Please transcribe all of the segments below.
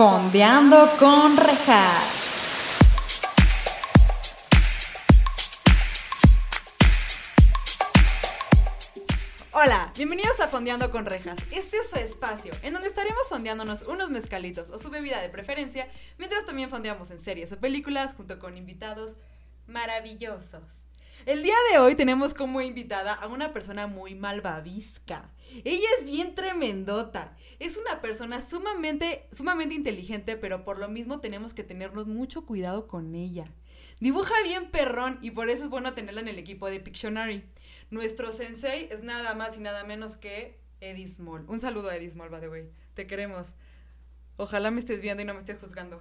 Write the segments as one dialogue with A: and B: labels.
A: Fondeando con rejas. Hola, bienvenidos a Fondeando con Rejas. Este es su espacio, en donde estaremos fondeándonos unos mezcalitos o su bebida de preferencia, mientras también fondeamos en series o películas junto con invitados maravillosos. El día de hoy tenemos como invitada a una persona muy malvavisca. Ella es bien tremendota. Es una persona sumamente, sumamente inteligente, pero por lo mismo tenemos que tenernos mucho cuidado con ella. Dibuja bien perrón y por eso es bueno tenerla en el equipo de Pictionary. Nuestro sensei es nada más y nada menos que Eddie Small. Un saludo a Eddie Small, by the way. Te queremos. Ojalá me estés viendo y no me estés juzgando.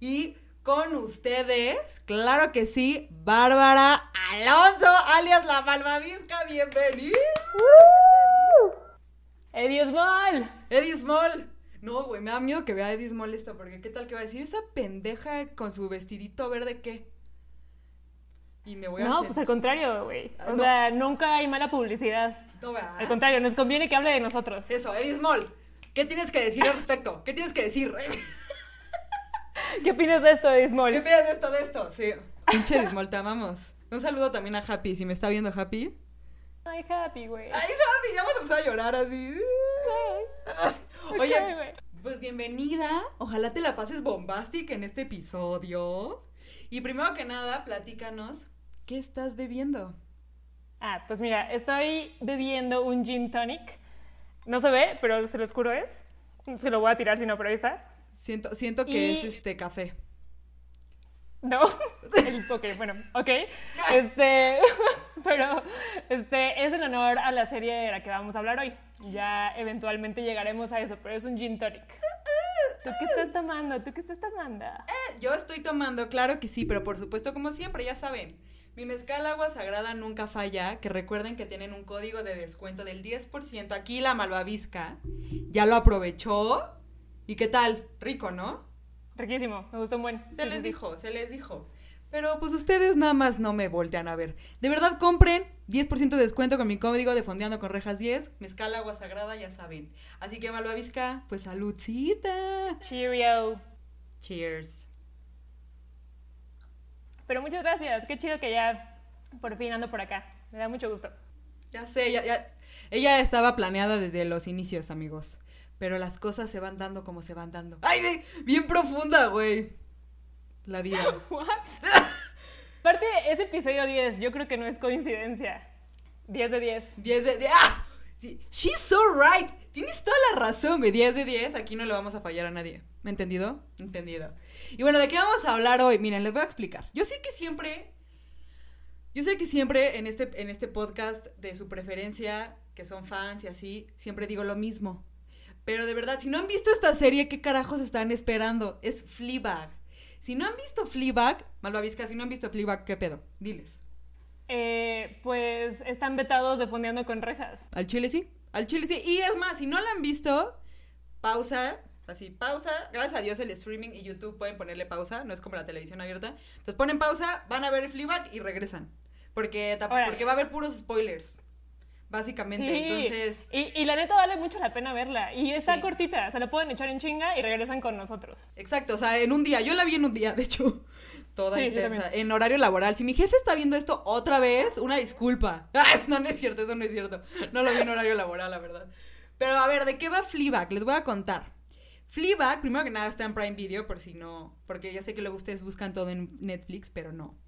A: Y con ustedes, claro que sí, Bárbara Alonso, alias la Malvavisca, bienvenida.
B: Eddie Small.
A: Eddie Small. No, güey, me da miedo que vea Eddie Small esto, porque ¿qué tal que va a decir? Esa pendeja con su vestidito verde, ¿qué?
B: Y me voy a No, pues al contrario, güey. O sea, nunca hay mala publicidad. No, al contrario, nos conviene que hable de nosotros.
A: Eso, Eddie Small. ¿Qué tienes que decir al respecto? ¿Qué tienes que decir?
B: ¿Qué opinas de esto, Eddie Small?
A: ¿Qué opinas de esto, de esto? Sí. Pinche Eddie Small, te amamos. Un saludo también a Happy, si me está viendo Happy.
B: Ay, Happy, güey.
A: Ay, Happy, ya vamos a empezar a llorar así. Oye, pues bienvenida. Ojalá te la pases bombástica en este episodio. Y primero que nada, platícanos, ¿qué estás bebiendo?
B: Ah, pues mira, estoy bebiendo un gin tonic. No se ve, pero se lo oscuro es. Se lo voy a tirar si no, pero ahí está.
A: Siento, siento que es este café.
B: No, el poker, bueno, ok. Este, pero este es en honor a la serie de la que vamos a hablar hoy. Ya eventualmente llegaremos a eso, pero es un gin tonic. ¿Tú qué estás tomando? ¿Tú qué estás tomando?
A: Eh, yo estoy tomando, claro que sí, pero por supuesto, como siempre, ya saben. Mi mezcal agua sagrada nunca falla, que recuerden que tienen un código de descuento del 10%. Aquí la malvavisca ya lo aprovechó. ¿Y qué tal? Rico, ¿no?
B: Riquísimo, me gustó un buen.
A: Se les dijo, se les dijo. Pero pues ustedes nada más no me voltean a ver. De verdad compren 10% de descuento con mi código de Fondeando con Rejas 10. Mezcal agua sagrada, ya saben. Así que malvavisca, pues saludcita.
B: Cheerio.
A: Cheers.
B: Pero muchas gracias. Qué chido que ya por fin ando por acá. Me da mucho gusto.
A: Ya sé, ya, ya. Ella estaba planeada desde los inicios, amigos. Pero las cosas se van dando como se van dando. ¡Ay, bien profunda, güey! la vida. ¿What?
B: Aparte, ese episodio 10, yo creo que no es coincidencia. 10 de 10.
A: 10 de 10. ¡Ah! She's so right. Tienes toda la razón, güey. 10 de 10. Aquí no le vamos a fallar a nadie. ¿Me entendido? Entendido. Y bueno, ¿de qué vamos a hablar hoy? Miren, les voy a explicar. Yo sé que siempre. Yo sé que siempre en este, en este podcast de su preferencia, que son fans y así, siempre digo lo mismo. Pero de verdad, si no han visto esta serie, ¿qué carajos están esperando? Es Fleabag. Si no han visto Fleabag, Malvavisca, si no han visto Fleabag, ¿qué pedo? Diles.
B: Eh, pues están vetados de Fondeando con Rejas.
A: Al chile sí, al chile sí. Y es más, si no la han visto, pausa, así, pausa. Gracias a Dios el streaming y YouTube pueden ponerle pausa, no es como la televisión abierta. Entonces ponen pausa, van a ver Fleabag y regresan. Porque, porque va a haber puros spoilers. Básicamente, entonces...
B: Y, la neta vale mucho la pena verla. Y esa cortita, se la pueden echar en chinga y regresan con nosotros.
A: Exacto, o sea, en un día. Yo la vi en un día, de hecho. Toda intensa. En horario laboral. Si mi jefe está viendo esto otra vez, una disculpa. no, no es cierto, eso no es cierto. No lo vi en horario laboral, la verdad. Pero a ver, ¿de qué va Fleabag? Les voy a contar. Fleabag, primero que nada, está en Prime Video, por si no... Porque yo sé que luego ustedes buscan todo en Netflix, pero no.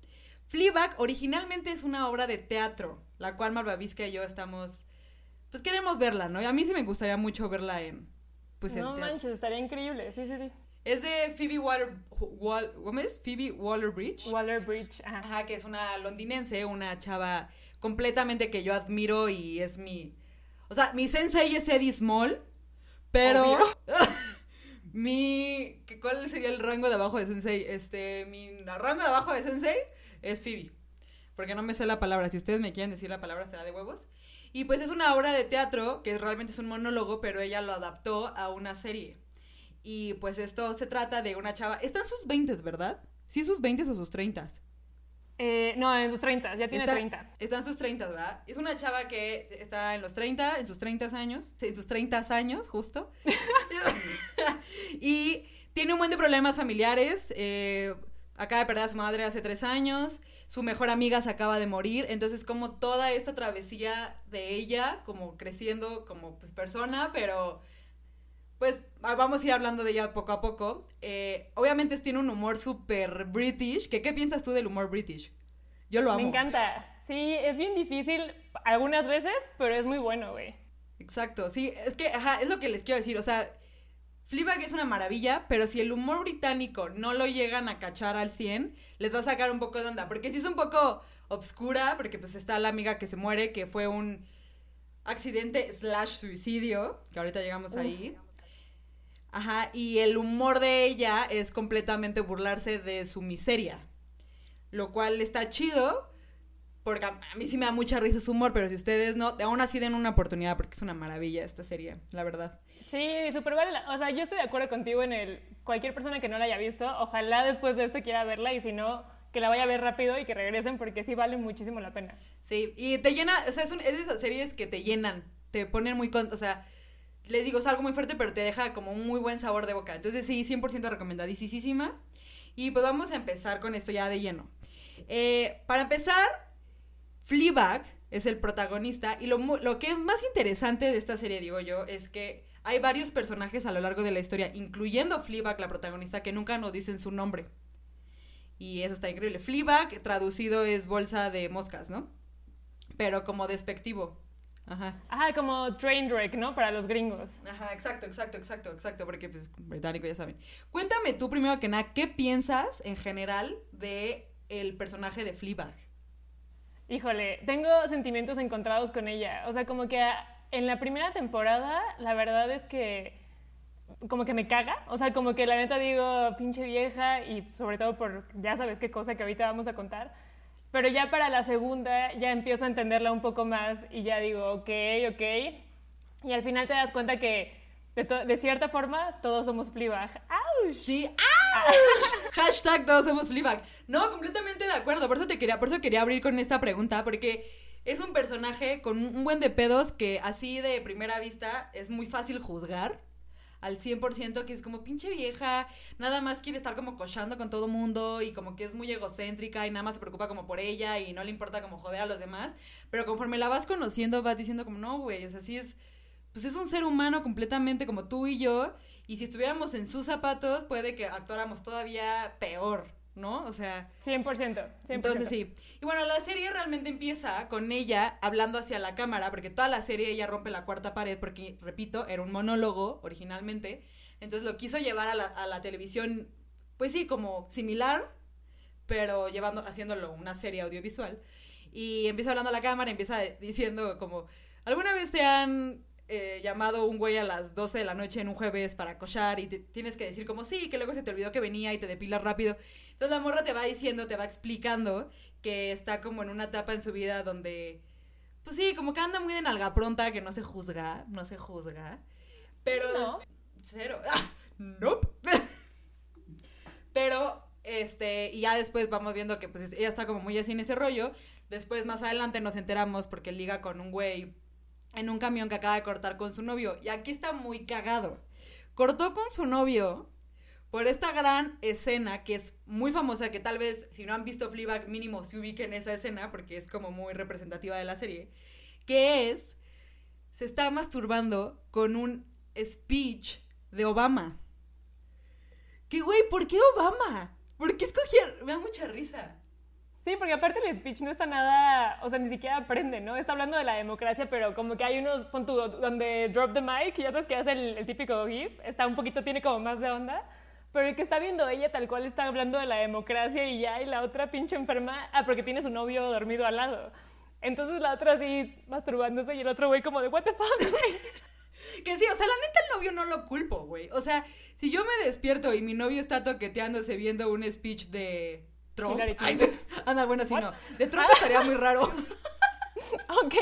A: Fleabag originalmente es una obra de teatro, la cual Malvavisca y yo estamos, pues queremos verla, ¿no? Y a mí sí me gustaría mucho verla en, pues
B: No manches, estaría increíble, sí, sí, sí.
A: Es de Phoebe Water, ¿cómo es? Phoebe Waller-Bridge.
B: Waller-Bridge, ajá.
A: Ajá, que es una londinense, una chava completamente que yo admiro y es mi, o sea, mi sensei es Eddie Small, pero... mi, ¿cuál sería el rango de abajo de sensei? Este, mi rango de abajo de sensei es Phoebe. Porque no me sé la palabra. Si ustedes me quieren decir la palabra, será de huevos. Y pues es una obra de teatro que realmente es un monólogo, pero ella lo adaptó a una serie. Y pues esto se trata de una chava. Está en sus 20, ¿verdad? ¿Sí sus 20 o sus 30?
B: Eh, no, en sus 30, ya tiene 30.
A: Está en sus 30, ¿verdad? Es una chava que está en los 30, en sus 30 años, en sus 30 años, justo. y tiene un buen de problemas familiares. eh, acaba de perder a su madre hace tres años. Su mejor amiga se acaba de morir. Entonces, como toda esta travesía de ella, como creciendo como pues, persona, pero pues ah, vamos a ir hablando de ella poco a poco. Eh, obviamente tiene un humor súper british. que ¿Qué piensas tú del humor british? Yo lo amo.
B: Me encanta. Sí, es bien difícil algunas veces, pero es muy bueno, güey.
A: Exacto, sí, es que, ajá, es lo que les quiero decir, o sea, Fleabag es una maravilla, pero si el humor británico no lo llegan a cachar al 100, les va a sacar un poco de onda, porque si es un poco obscura, porque pues está la amiga que se muere, que fue un accidente slash suicidio, que ahorita llegamos ahí. Ajá, y el humor de ella es completamente burlarse de su miseria, lo cual está chido, porque a a mí sí me da mucha risa su humor, pero si ustedes no, aún así den una oportunidad, porque es una maravilla esta serie, la verdad.
B: Sí, súper vale. O sea, yo estoy de acuerdo contigo en el. Cualquier persona que no la haya visto, ojalá después de esto quiera verla y si no, que la vaya a ver rápido y que regresen porque sí vale muchísimo la pena.
A: Sí, y te llena, o sea, es, un- es de esas series que te llenan, te ponen muy, con, o sea, les digo, es algo muy fuerte, pero te deja como un muy buen sabor de boca. Entonces, sí, 100% recomendadísima. Y pues vamos a empezar con esto ya de lleno. Eh, para empezar, Fleabag es el protagonista y lo, lo que es más interesante de esta serie, digo yo, es que hay varios personajes a lo largo de la historia, incluyendo Fleabag, la protagonista, que nunca nos dicen su nombre. Y eso está increíble. Fleabag, traducido es bolsa de moscas, ¿no? Pero como despectivo. Ajá.
B: Ajá, como Trainwreck, ¿no? Para los gringos.
A: Ajá, exacto, exacto, exacto, exacto, porque pues británico ya saben. Cuéntame tú primero que nada, ¿qué piensas en general de el personaje de Fleabag?
B: Híjole, tengo sentimientos encontrados con ella. O sea, como que a- en la primera temporada, la verdad es que como que me caga. O sea, como que la neta digo, pinche vieja, y sobre todo por ya sabes qué cosa que ahorita vamos a contar. Pero ya para la segunda ya empiezo a entenderla un poco más y ya digo, ok, ok. Y al final te das cuenta que de, de cierta forma todos somos Fleabag. ¡Auch!
A: Sí, ¡ouch! Hashtag todos somos Fleabag. No, completamente de acuerdo. Por eso te quería, por eso quería abrir con esta pregunta, porque es un personaje con un buen de pedos que así de primera vista es muy fácil juzgar al 100%, que es como pinche vieja, nada más quiere estar como cochando con todo mundo y como que es muy egocéntrica y nada más se preocupa como por ella y no le importa como joder a los demás, pero conforme la vas conociendo vas diciendo como no, güey, o sea, es pues es un ser humano completamente como tú y yo y si estuviéramos en sus zapatos puede que actuáramos todavía peor, ¿no? O sea,
B: 100%. 100%.
A: entonces sí. Y bueno, la serie realmente empieza con ella hablando hacia la cámara, porque toda la serie ella rompe la cuarta pared, porque, repito, era un monólogo originalmente. Entonces lo quiso llevar a la, a la televisión, pues sí, como similar, pero llevando, haciéndolo una serie audiovisual. Y empieza hablando a la cámara, empieza diciendo como, ¿alguna vez te han eh, llamado un güey a las 12 de la noche en un jueves para cochar y te- tienes que decir como sí, que luego se te olvidó que venía y te depilas rápido? Entonces la morra te va diciendo, te va explicando que está como en una etapa en su vida donde, pues sí, como que anda muy de nalga pronta, que no se juzga, no se juzga. Pero...
B: No.
A: Cero. ¡Ah! Nope. Pero, este, y ya después vamos viendo que pues ella está como muy así en ese rollo. Después, más adelante, nos enteramos porque liga con un güey en un camión que acaba de cortar con su novio. Y aquí está muy cagado. Cortó con su novio por esta gran escena que es muy famosa, que tal vez si no han visto Fleabag mínimo se ubiquen esa escena porque es como muy representativa de la serie, que es, se está masturbando con un speech de Obama. Que güey, ¿por qué Obama? ¿Por qué escogieron? Me da mucha risa.
B: Sí, porque aparte el speech no está nada, o sea, ni siquiera aprende, ¿no? Está hablando de la democracia, pero como que hay unos, pon tú, donde drop the mic, y ya sabes que hace el, el típico GIF, está un poquito, tiene como más de onda, pero el que está viendo ella tal cual está hablando de la democracia y ya, y la otra pinche enferma, ah, porque tiene su novio dormido al lado. Entonces la otra así masturbándose y el otro güey como de, what the fuck, güey?"
A: Que sí, o sea, la neta el novio no lo culpo, güey. O sea, si yo me despierto y mi novio está toqueteándose viendo un speech de Trump. Ay, anda, bueno, sí,
B: What?
A: no. De Trump estaría muy raro.
B: ok,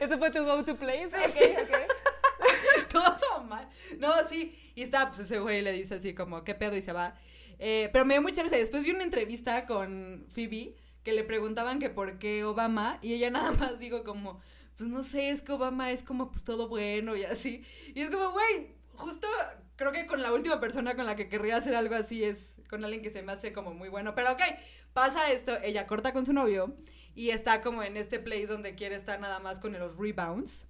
B: ese fue tu go-to place, ok, ok.
A: Todo mal. No, sí. Y está, pues ese güey le dice así como, ¿qué pedo? Y se va. Eh, pero me dio mucha risa. Después vi una entrevista con Phoebe que le preguntaban que por qué Obama. Y ella nada más digo como, pues no sé, es que Obama es como pues todo bueno y así. Y es como, güey, justo creo que con la última persona con la que querría hacer algo así es con alguien que se me hace como muy bueno. Pero ok, pasa esto, ella corta con su novio y está como en este place donde quiere estar nada más con los rebounds.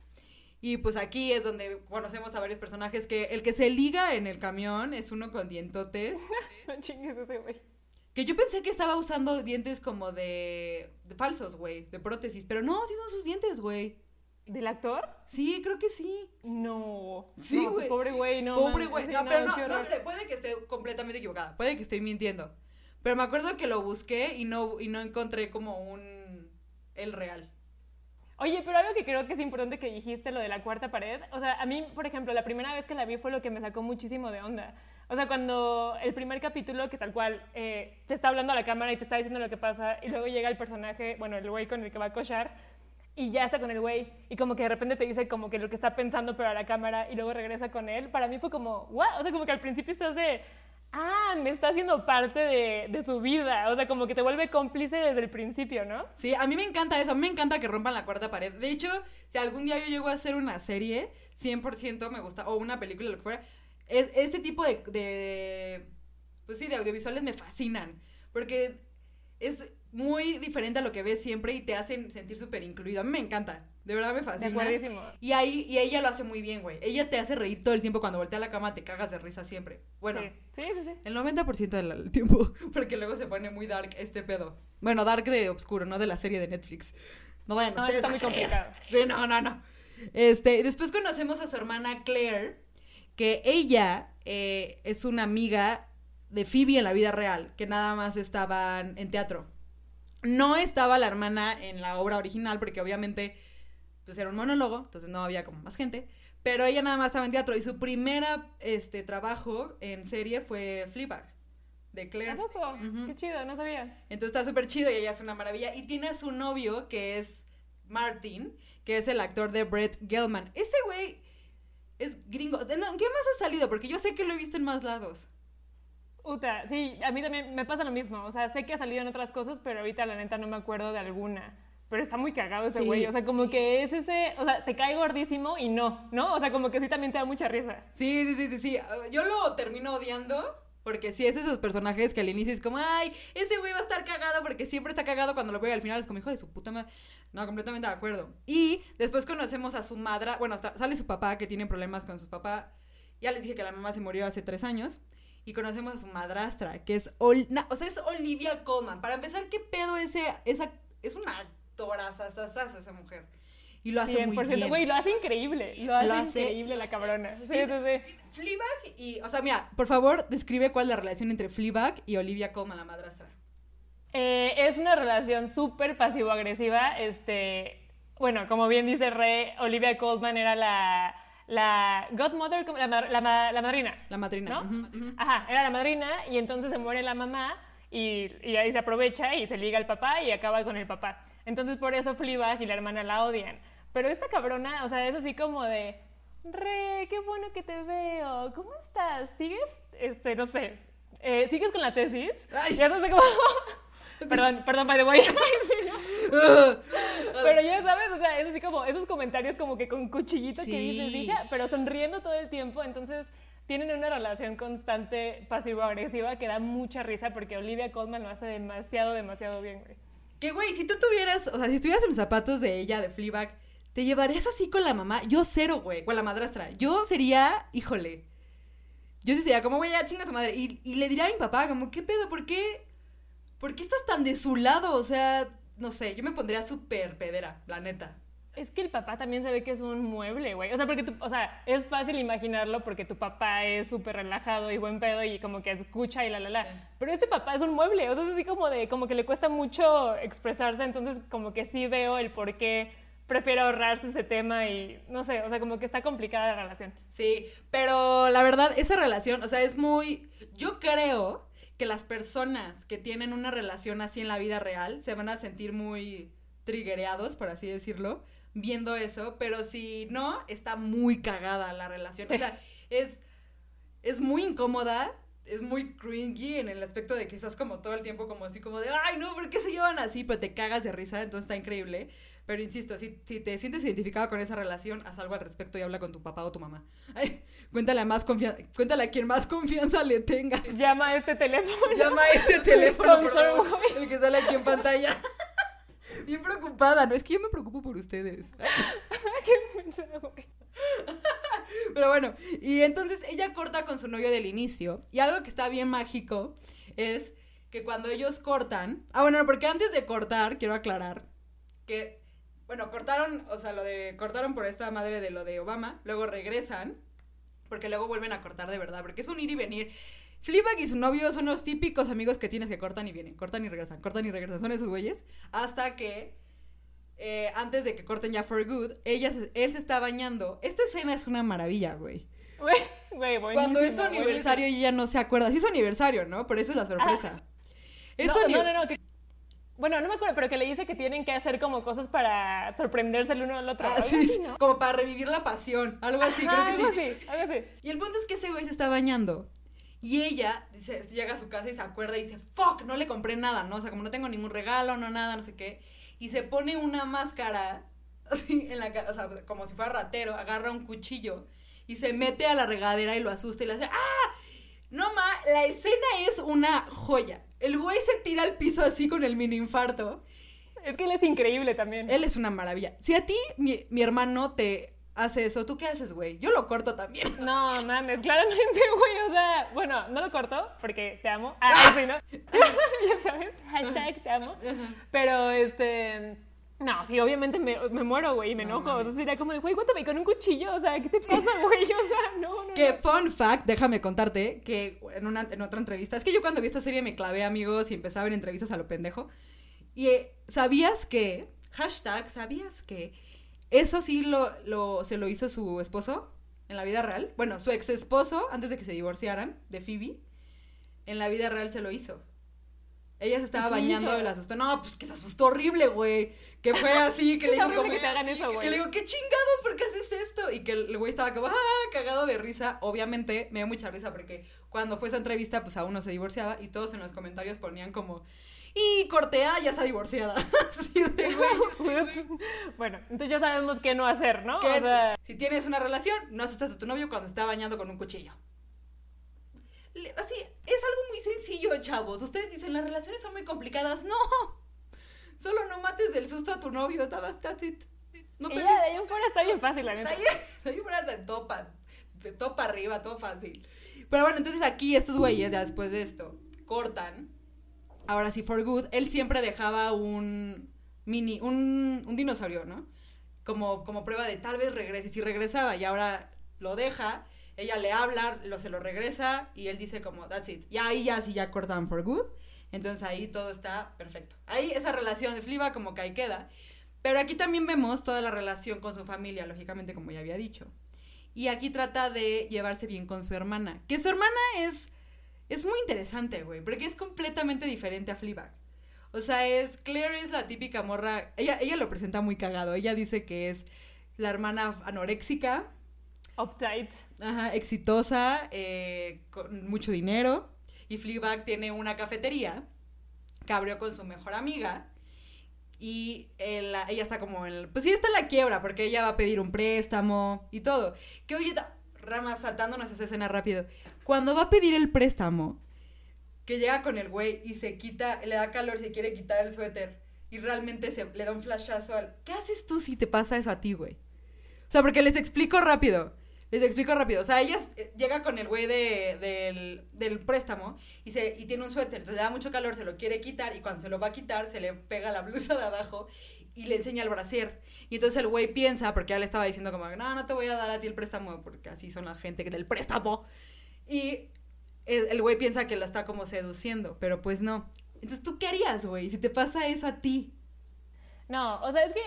A: Y pues aquí es donde conocemos a varios personajes que el que se liga en el camión es uno con dientotes.
B: no chingues ese güey.
A: Que yo pensé que estaba usando dientes como de, de falsos, güey, de prótesis, pero no, sí son sus dientes, güey.
B: ¿Del actor?
A: Sí, creo que sí.
B: No.
A: Sí,
B: No,
A: güey.
B: Pobre güey, no.
A: Pobre güey.
B: Sí,
A: No, pero no, no sé, puede que esté completamente equivocada, puede que esté mintiendo. Pero me acuerdo que lo busqué y no, y no encontré como un... el real.
B: Oye, pero algo que creo que es importante que dijiste, lo de la cuarta pared. O sea, a mí, por ejemplo, la primera vez que la vi fue lo que me sacó muchísimo de onda. O sea, cuando el primer capítulo, que tal cual eh, te está hablando a la cámara y te está diciendo lo que pasa, y luego llega el personaje, bueno, el güey con el que va a cochar, y ya está con el güey, y como que de repente te dice como que lo que está pensando, pero a la cámara, y luego regresa con él. Para mí fue como, ¿what? O sea, como que al principio estás de. Ah, me está haciendo parte de, su vida. O sea, como que te vuelve cómplice desde el principio, ¿no?
A: Sí, a mí me encanta eso, a mí me encanta que rompan la cuarta pared. De hecho, si algún día yo llego a hacer una serie, 100% me gusta, o una película, lo que fuera, es- ese tipo de, de, pues sí, de audiovisuales me fascinan, porque es muy diferente a lo que ves siempre y te hacen sentir súper incluido. A mí me encanta, de verdad me
B: De
A: fascina.
B: acuerdísimo.
A: Y ahí, y ella lo hace muy bien, güey. Ella te hace reír todo el tiempo cuando voltea a la cama, te cagas de risa siempre. Bueno,
B: Sí, sí, sí. sí.
A: el 90% del tiempo, porque luego se pone muy dark este pedo. Bueno, dark de oscuro, no de la serie de Netflix. No vayan
B: No,
A: ustedes
B: está muy complicado.
A: Sí, no, no, no. Este, después conocemos a su hermana Claire, que ella eh, es una amiga de Phoebe en la vida real, que nada más estaban en teatro. No estaba la hermana en la obra original, porque obviamente pues era un monólogo, entonces no había como más gente. Pero ella nada más estaba en teatro y su primera este, trabajo en serie fue Fleabag, de Claire.
B: ¿Tampoco?
A: Ujú.
B: Qué chido, no sabía.
A: Entonces está súper chido y ella es una maravilla. Y tiene a su novio, que es Martin, que es el actor de Brett Gelman. Ese güey es gringo. ¿En qué más ha salido? Porque yo sé que lo he visto en más lados.
B: Uta, sí, a mí también me pasa lo mismo. O sea, sé que ha salido en otras cosas, pero ahorita la neta no me acuerdo de alguna. Pero está muy cagado ese
A: Sí.
B: güey. O sea, como que es ese. O sea, te cae gordísimo y no, ¿no? O sea, como que sí también te da mucha risa.
A: Sí, sí, sí, sí, sí. Yo lo termino odiando. Porque sí, es esos personajes que al inicio es como, ay, ese güey va a estar cagado porque siempre está cagado cuando lo veo y al final es como, hijo de su puta madre. No, completamente de acuerdo. Y después conocemos a su madre, bueno, hasta sale su papá que tiene problemas con sus papás. Ya les dije que la mamá se murió hace tres años. Y conocemos a su madrastra, que es, Ol- o sea, es Olivia Colman. Para empezar, ¿qué pedo ese, esa, es una actora, esa mujer. Y lo hace muy
B: 100%.
A: bien.
B: Güey, lo hace increíble. Lo hace,
A: Lo hace-
B: increíble la cabrona. Sí,
A: Sí.
B: sí.
A: Fleabag y, o sea, mira, por favor, describe cuál es la relación entre Fleabag y Olivia Colman, la madrastra.
B: Eh, es una relación súper pasivo-agresiva. Este, bueno, como bien dice Re, Olivia Colman era la, la godmother, ¿cómo? la, la la madrina.
A: La madrina.
B: ¿No?
A: Ujú, ujú.
B: Ajá, era la madrina y entonces se muere la mamá y, y ahí se aprovecha y se liga al papá y acaba con el papá. Entonces por eso Fleabag y la hermana la odian. Pero esta cabrona, o sea, es así como de, Re, qué bueno que te veo, ¿cómo estás? ¿Sigues? Este, no sé, eh, ¿sigues con la tesis?
A: Ay.
B: Ya sabes como... perdón, perdón, by the way. Pero ya sabes, o sea, es así como esos comentarios como que con cuchillito que
A: Sí.
B: dices, hija, pero sonriendo todo el tiempo, entonces tienen una relación constante pasivo-agresiva que da mucha risa porque Olivia Colman lo hace demasiado, demasiado bien, güey.
A: Que, güey, si tú tuvieras, o sea, si estuvieras en los zapatos de ella, de Fleabag, ¿te llevarías así con la mamá? Yo cero, güey, con la madrastra. Yo sería, híjole, yo sí sería como, güey, ya chinga tu madre. Y, y le diría a mi papá, como, ¿qué pedo? ¿Por qué? ¿Por qué estás tan de su lado? O sea, no sé, yo me pondría súper pedera, la neta.
B: Es que el papá también se ve que es un mueble, güey. O sea, porque tu- o sea, es fácil imaginarlo porque tu papá es súper relajado y buen pedo y como que escucha y la la la.
A: Sí.
B: Pero este papá es un mueble, o sea, es así como de como que le cuesta mucho expresarse, entonces como que sí veo el por qué prefiere ahorrarse ese tema y no sé, o sea, como que está complicada la relación.
A: Sí, pero la verdad, esa relación, o sea, es muy... Yo creo que las personas que tienen una relación así en la vida real se van a sentir muy triggereados, por así decirlo, viendo eso, pero si no, está muy cagada la relación. O sea, es, es muy incómoda, es muy cringy en el aspecto de que estás como todo el tiempo como así como de, ay, no, ¿por qué se llevan así? Pero te cagas de risa, entonces está increíble. Pero insisto, si, si te sientes identificado con esa relación, haz algo al respecto y habla con tu papá o tu mamá. Ay, cuéntale a, más confianza, cuéntale a quien más confianza le tengas.
B: Llama a este teléfono.
A: Llama a este teléfono, por favor, el que sale aquí en pantalla. Bien preocupada, ¿no? Es que yo me preocupo por ustedes. Pero bueno, y entonces ella corta con su novio del inicio. Y algo que está bien mágico es que cuando ellos cortan. Ah, bueno, porque antes de cortar, quiero aclarar que. Bueno, cortaron, o sea, lo de. Cortaron por esta madre de lo de Obama. Luego regresan. Porque luego vuelven a cortar de verdad. Porque es un ir y venir. Fleabag y su novio son los típicos amigos que tienes que cortan y vienen. Cortan y regresan, cortan y regresan. Son esos güeyes. Hasta que eh, antes de que corten ya for good, ella se- él se está bañando. Esta escena es una maravilla, güey.
B: Güey, güey,
A: Cuando es su aniversario y ella no se acuerda. Sí es su aniversario, ¿no? Pero eso es la sorpresa. Es
B: no,
A: su
B: no, no, no, que- Bueno, no me acuerdo, pero que le dice que tienen que hacer como cosas para sorprenderse el uno al otro.
A: Ah,
B: algo
A: sí,
B: así,
A: sí,
B: ¿no?
A: Como para revivir la pasión. Algo así,
B: Ajá,
A: creo que
B: algo
A: sí.
B: así, algo así.
A: Y el punto es que ese güey se está bañando. Y ella dice, llega a su casa y se acuerda y dice, fuck, no le compré nada, ¿no? O sea, como no tengo ningún regalo, no nada, no sé qué. Y se pone una máscara, así, en la cara, o sea, como si fuera ratero, agarra un cuchillo y se mete a la regadera y lo asusta y le hace, ¡ah! No ma, la escena es una joya. El güey se tira al piso así con el mini infarto.
B: Es que él es increíble también.
A: Él es una maravilla. Si a ti, mi, mi hermano, te hace eso, ¿tú qué haces, güey? Yo lo corto también.
B: No, mames, claramente, güey, o sea, bueno, no lo corto porque te amo. Ah, sí, ¿no? ya sabes, hashtag te amo. Pero, este, no, sí, obviamente me, me muero, güey, y me enojo. O sea, sería como de, güey, cuéntame con un cuchillo, o sea, ¿qué te pasa, güey? O sea, no, no.
A: Que
B: no.
A: fun fact, déjame contarte que en, una, en otra entrevista, es que yo cuando vi esta serie me clavé amigos y empezaba a ver entrevistas a lo pendejo. Y eh, sabías que, hashtag, ¿sabías que eso sí lo, lo, se lo hizo su esposo en la vida real? Bueno, su ex esposo, antes de que se divorciaran de Phoebe, en la vida real se lo hizo. Ella se estaba
B: ¿Qué
A: bañando y la asustó. No, pues que se asustó horrible, güey. Que fue así, que le
B: horrible
A: como,
B: que te hagan eso,
A: que-
B: güey.
A: Que le digo, ¿qué chingados? ¿Por qué haces esto? Y que el güey estaba como, ah, cagado de risa. Obviamente, me dio mucha risa porque cuando fue esa entrevista, pues aún no se divorciaba y todos en los comentarios ponían como, y Cortea ya está divorciada. Así de,
B: bueno, entonces ya sabemos qué no hacer, ¿no?
A: que
B: O sea,
A: si tienes una relación, no asustas a tu novio cuando está bañando con un cuchillo. Así, es algo muy sencillo, chavos. Ustedes dicen, las relaciones son muy complicadas. No. Solo no mates del susto a tu novio. That's, it. No
B: de ahí en fuera está bien fácil, la neta.
A: Ahí es, ahí fuera de todo pa- de todo para arriba, todo fácil. Pero bueno, entonces aquí estos güeyes, ya después de esto, cortan. Ahora sí, for good. Él siempre dejaba un mini, un, un dinosaurio, ¿no? Como, como prueba de tal vez regrese. Y si regresaba y ahora lo deja, ella le habla, lo, se lo regresa y él dice como, that's it. Y ahí ya sí ya cortan for good. Entonces ahí todo está perfecto. Ahí esa relación de Fliba como que ahí queda. Pero aquí también vemos toda la relación con su familia, lógicamente, como ya había dicho. Y aquí trata de llevarse bien con su hermana. Que su hermana es. Es muy interesante, güey. Porque es completamente diferente a Fleabag. O sea, es. Claire es la típica morra. Ella, ella lo presenta muy cagado. Ella dice que es la hermana anoréxica.
B: Uptight.
A: Ajá, exitosa, eh, con mucho dinero. Y Fleabag tiene una cafetería que abrió con su mejor amiga. Y ella está como en... el- Pues sí, está en la quiebra porque ella va a pedir un préstamo y todo. Que oye, Rama, saltándonos esa escena rápido. Cuando va a pedir el préstamo, que llega con el güey y se quita, le da calor, se quiere quitar el suéter. Y realmente se, le da un flashazo al... ¿Qué haces tú si te pasa eso a ti, güey? O sea, porque les explico rápido. Les explico rápido. O sea, ella eh, llega con el güey de, del, préstamo y, se, y tiene un suéter. Entonces le da mucho calor, se lo quiere quitar y cuando se lo va a quitar se le pega la blusa de abajo y le enseña el brasier. Y entonces el güey piensa, porque ya le estaba diciendo como, no, no te voy a dar a ti el préstamo porque así son la gente del préstamo. Y el güey piensa que lo está como seduciendo, pero pues no. Entonces, ¿tú qué harías, güey? Si te pasa eso a ti.
B: No, o sea, es que,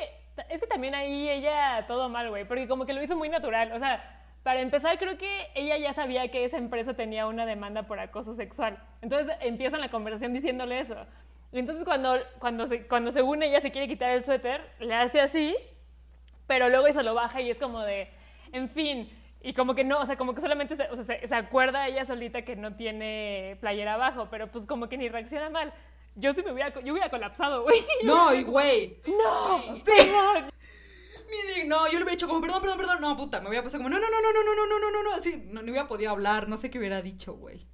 B: es que también ahí ella todo mal, güey, porque como que lo hizo muy natural. O sea, para empezar, creo que ella ya sabía que esa empresa tenía una demanda por acoso sexual. Entonces empiezan la conversación diciéndole eso. Y entonces cuando, cuando, se, cuando según ella se quiere quitar el suéter, le hace así, pero luego se lo baja y es como de, en fin, y como que no, o sea, como que solamente se, o sea, se, se acuerda ella solita que no tiene playera abajo, pero pues como que ni reacciona mal. yo sí me hubiera, yo hubiera colapsado, güey.
A: No, güey.
B: No,
A: Sí. No, yo le hubiera dicho como, perdón, perdón, perdón. No, puta, me hubiera pasado como, no, no, no, no, no, no, no, no, no, no, no. Así, no, no hubiera podido hablar, no sé qué hubiera dicho, güey.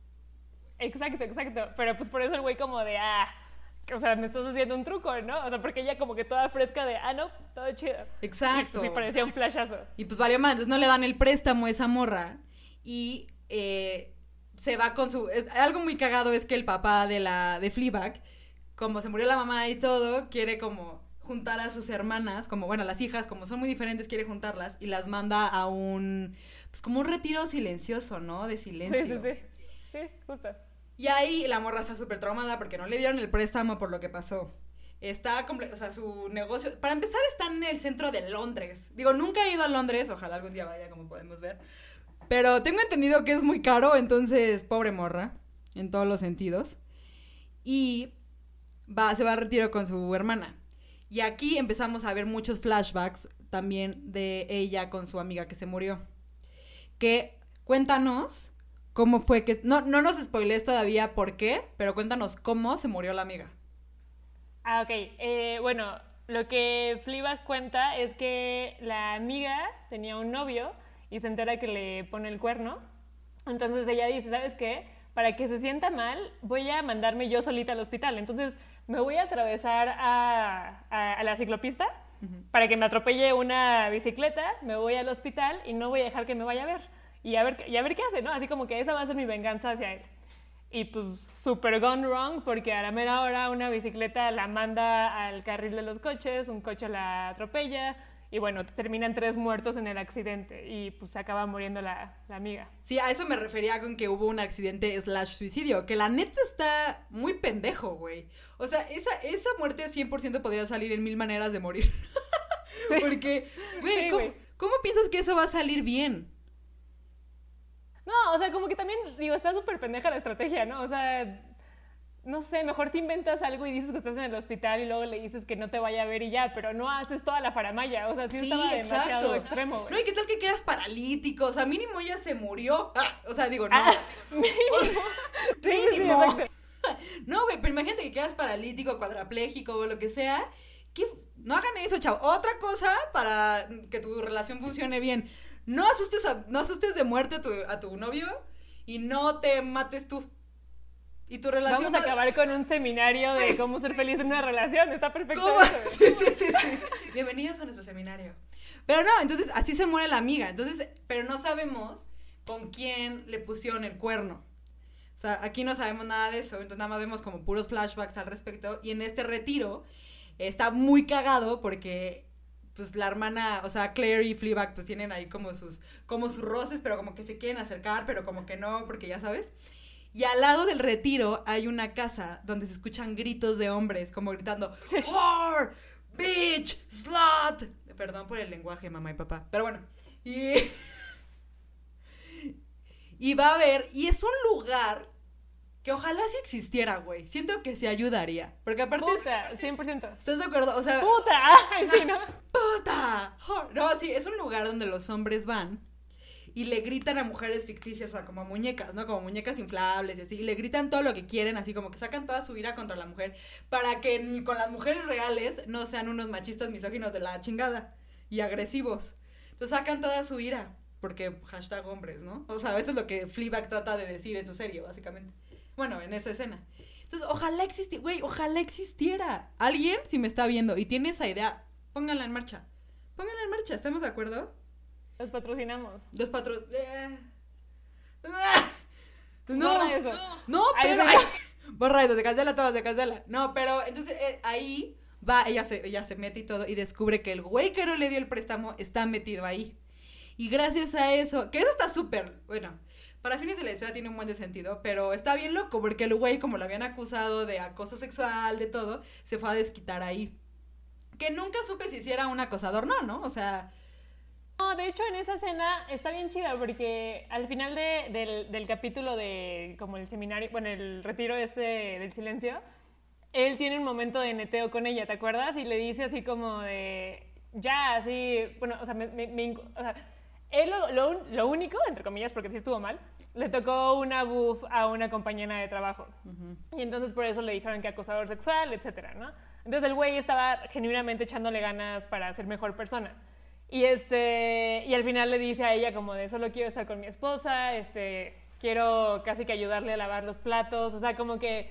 B: Exacto, exacto. Pero pues por eso el güey como de, ah, o sea, me estás haciendo un truco, ¿no? O sea, porque ella como que toda fresca de, ah, no, todo chido.
A: Exacto.
B: Y, sí, parecía un flashazo.
A: Y pues valió más, entonces no le dan el préstamo a esa morra. Y eh, se va con su. es- algo muy cagado es que el papá de la. de Fleabag, como se murió la mamá y todo, quiere como juntar a sus hermanas, como bueno, las hijas, como son muy diferentes, quiere juntarlas y las manda a un. Pues como un retiro silencioso, ¿no? De silencio.
B: sí, sí. Sí, justo.
A: Y ahí la morra está súper traumada porque no le dieron el préstamo por lo que pasó. Está, o sea, su negocio, para empezar está en el centro de Londres. Digo, nunca he ido a Londres, ojalá algún día vaya como podemos ver. Pero tengo entendido que es muy caro, entonces, pobre morra, en todos los sentidos. Y va, se va a retiro con su hermana. Y aquí empezamos a ver muchos flashbacks también de ella con su amiga que se murió. Que cuéntanos cómo fue que... No, no nos spoilees todavía por qué, pero cuéntanos cómo se murió la amiga.
B: Ah, ok. Eh, bueno, lo que Fleabag cuenta es que la amiga tenía un novio y se entera que le pone el cuerno. Entonces ella dice, ¿sabes qué? Para que se sienta mal, voy a mandarme yo solita al hospital. Entonces me voy a atravesar a, a- a la ciclopista para que me atropelle una bicicleta, me voy al hospital y no voy a dejar que me vaya a ver. Y a ver, y a ver qué hace, ¿no? Así como que esa va a ser mi venganza hacia él. Y pues super gone wrong porque a la mera hora una bicicleta la manda al carril de los coches, un coche la atropella y bueno, terminan tres muertos en el accidente y pues se acaba muriendo la, la amiga.
A: Sí, a eso me refería con que hubo un accidente slash suicidio, que la neta está muy pendejo, güey. O sea, esa, esa muerte 100% podría salir en mil maneras de morir.
B: Sí.
A: Porque, güey,
B: Sí,
A: ¿cómo,
B: güey.
A: cómo piensas que eso va a salir bien?
B: No, o sea, como que también, digo, está súper pendeja la estrategia, ¿no? O sea, no sé, mejor te inventas algo y dices que estás en el hospital y luego le dices que no te vaya a ver y ya, pero no haces toda la faramaya. O sea, sí, estaba demasiado extremo. güey.
A: No, y qué tal que quedas paralítico, o sea, mínimo ella se murió. Ah, o sea, digo, no.
B: Ah, mínimo. Sí, sí, sí,
A: Mínimo. No, güey, pero imagínate que quedas paralítico, cuadrapléjico o lo que sea. que no hagan eso, chavo. Otra cosa para que tu relación funcione bien. No asustes, a- no asustes de muerte a tu, a tu novio y no te mates tú. Y tu relación
B: Vamos a acabar con un seminario de cómo ser feliz en una relación. Está perfecto
A: ¿Cómo?
B: eso.
A: Sí, sí, sí, sí. Bienvenidos a nuestro seminario. Pero no, entonces así se muere la amiga. Entonces, pero no sabemos con quién le pusieron el cuerno. O sea, aquí no sabemos nada de eso. Entonces nada más vemos como puros flashbacks al respecto. Y en este retiro está muy cagado porque pues la hermana, o sea, Claire y Fleabag pues tienen ahí como sus, como sus roces, pero como que se quieren acercar, pero como que no, porque ya sabes. Y al lado del retiro hay una casa donde se escuchan gritos de hombres, como gritando, whore, bitch, slut. Perdón por el lenguaje, mamá y papá. Pero bueno. Y, y va a haber, y es un lugar que ojalá sí existiera, güey. Siento que se ayudaría. Porque aparte... es-
B: Puta, 100%.
A: ¿Estás de acuerdo? O sea...
B: Puta, sí, ¿no?
A: ¡Puta! No, sí, es un lugar donde los hombres van y le gritan a mujeres ficticias, o sea, como muñecas, ¿no? Como muñecas inflables y así. Y le gritan todo lo que quieren, así como que sacan toda su ira contra la mujer para que con las mujeres reales no sean unos machistas misóginos de la chingada y agresivos. Entonces sacan toda su ira. Porque hashtag hombres, ¿no? O sea, eso es lo que Fleabag trata de decir en su serie, básicamente. Bueno, en esa escena. Entonces, ojalá existiera, güey, ojalá existiera. Alguien, si me está viendo y tiene esa idea, pónganla en marcha. Pónganla en marcha, ¿estamos de acuerdo?
B: Los patrocinamos.
A: Los patro... eh. No,
B: eso.
A: no,
B: Ahí
A: pero... borra eso, se cancela todo, se cancela. No, pero entonces eh, ahí va, ella se, ella se mete y todo y descubre que el güey que no le dio el préstamo está metido ahí. Y gracias a eso, que eso está súper, bueno, para fines de la historia tiene un buen de sentido, pero está bien loco porque el güey, como lo habían acusado de acoso sexual, de todo, se fue a desquitar ahí. Que nunca supe si hiciera un acosador, no, ¿no? O sea,
B: No, de hecho en esa escena está bien chida porque al final de- del, del capítulo de como el seminario, bueno, el retiro este del silencio, él tiene un momento de neteo con ella, ¿te acuerdas? Y le dice así como de, ya, así, bueno, o sea, me, me- me inc- o sea, él lo, lo único, entre comillas, porque sí estuvo mal, le tocó una buff a una compañera de trabajo. Y entonces por eso le dijeron que acosador sexual, etcétera, ¿no? Entonces el güey estaba genuinamente echándole ganas para ser mejor persona. Y, este, y al final le dice a ella como de, solo quiero estar con mi esposa, este, quiero casi que ayudarle a lavar los platos, o sea, como que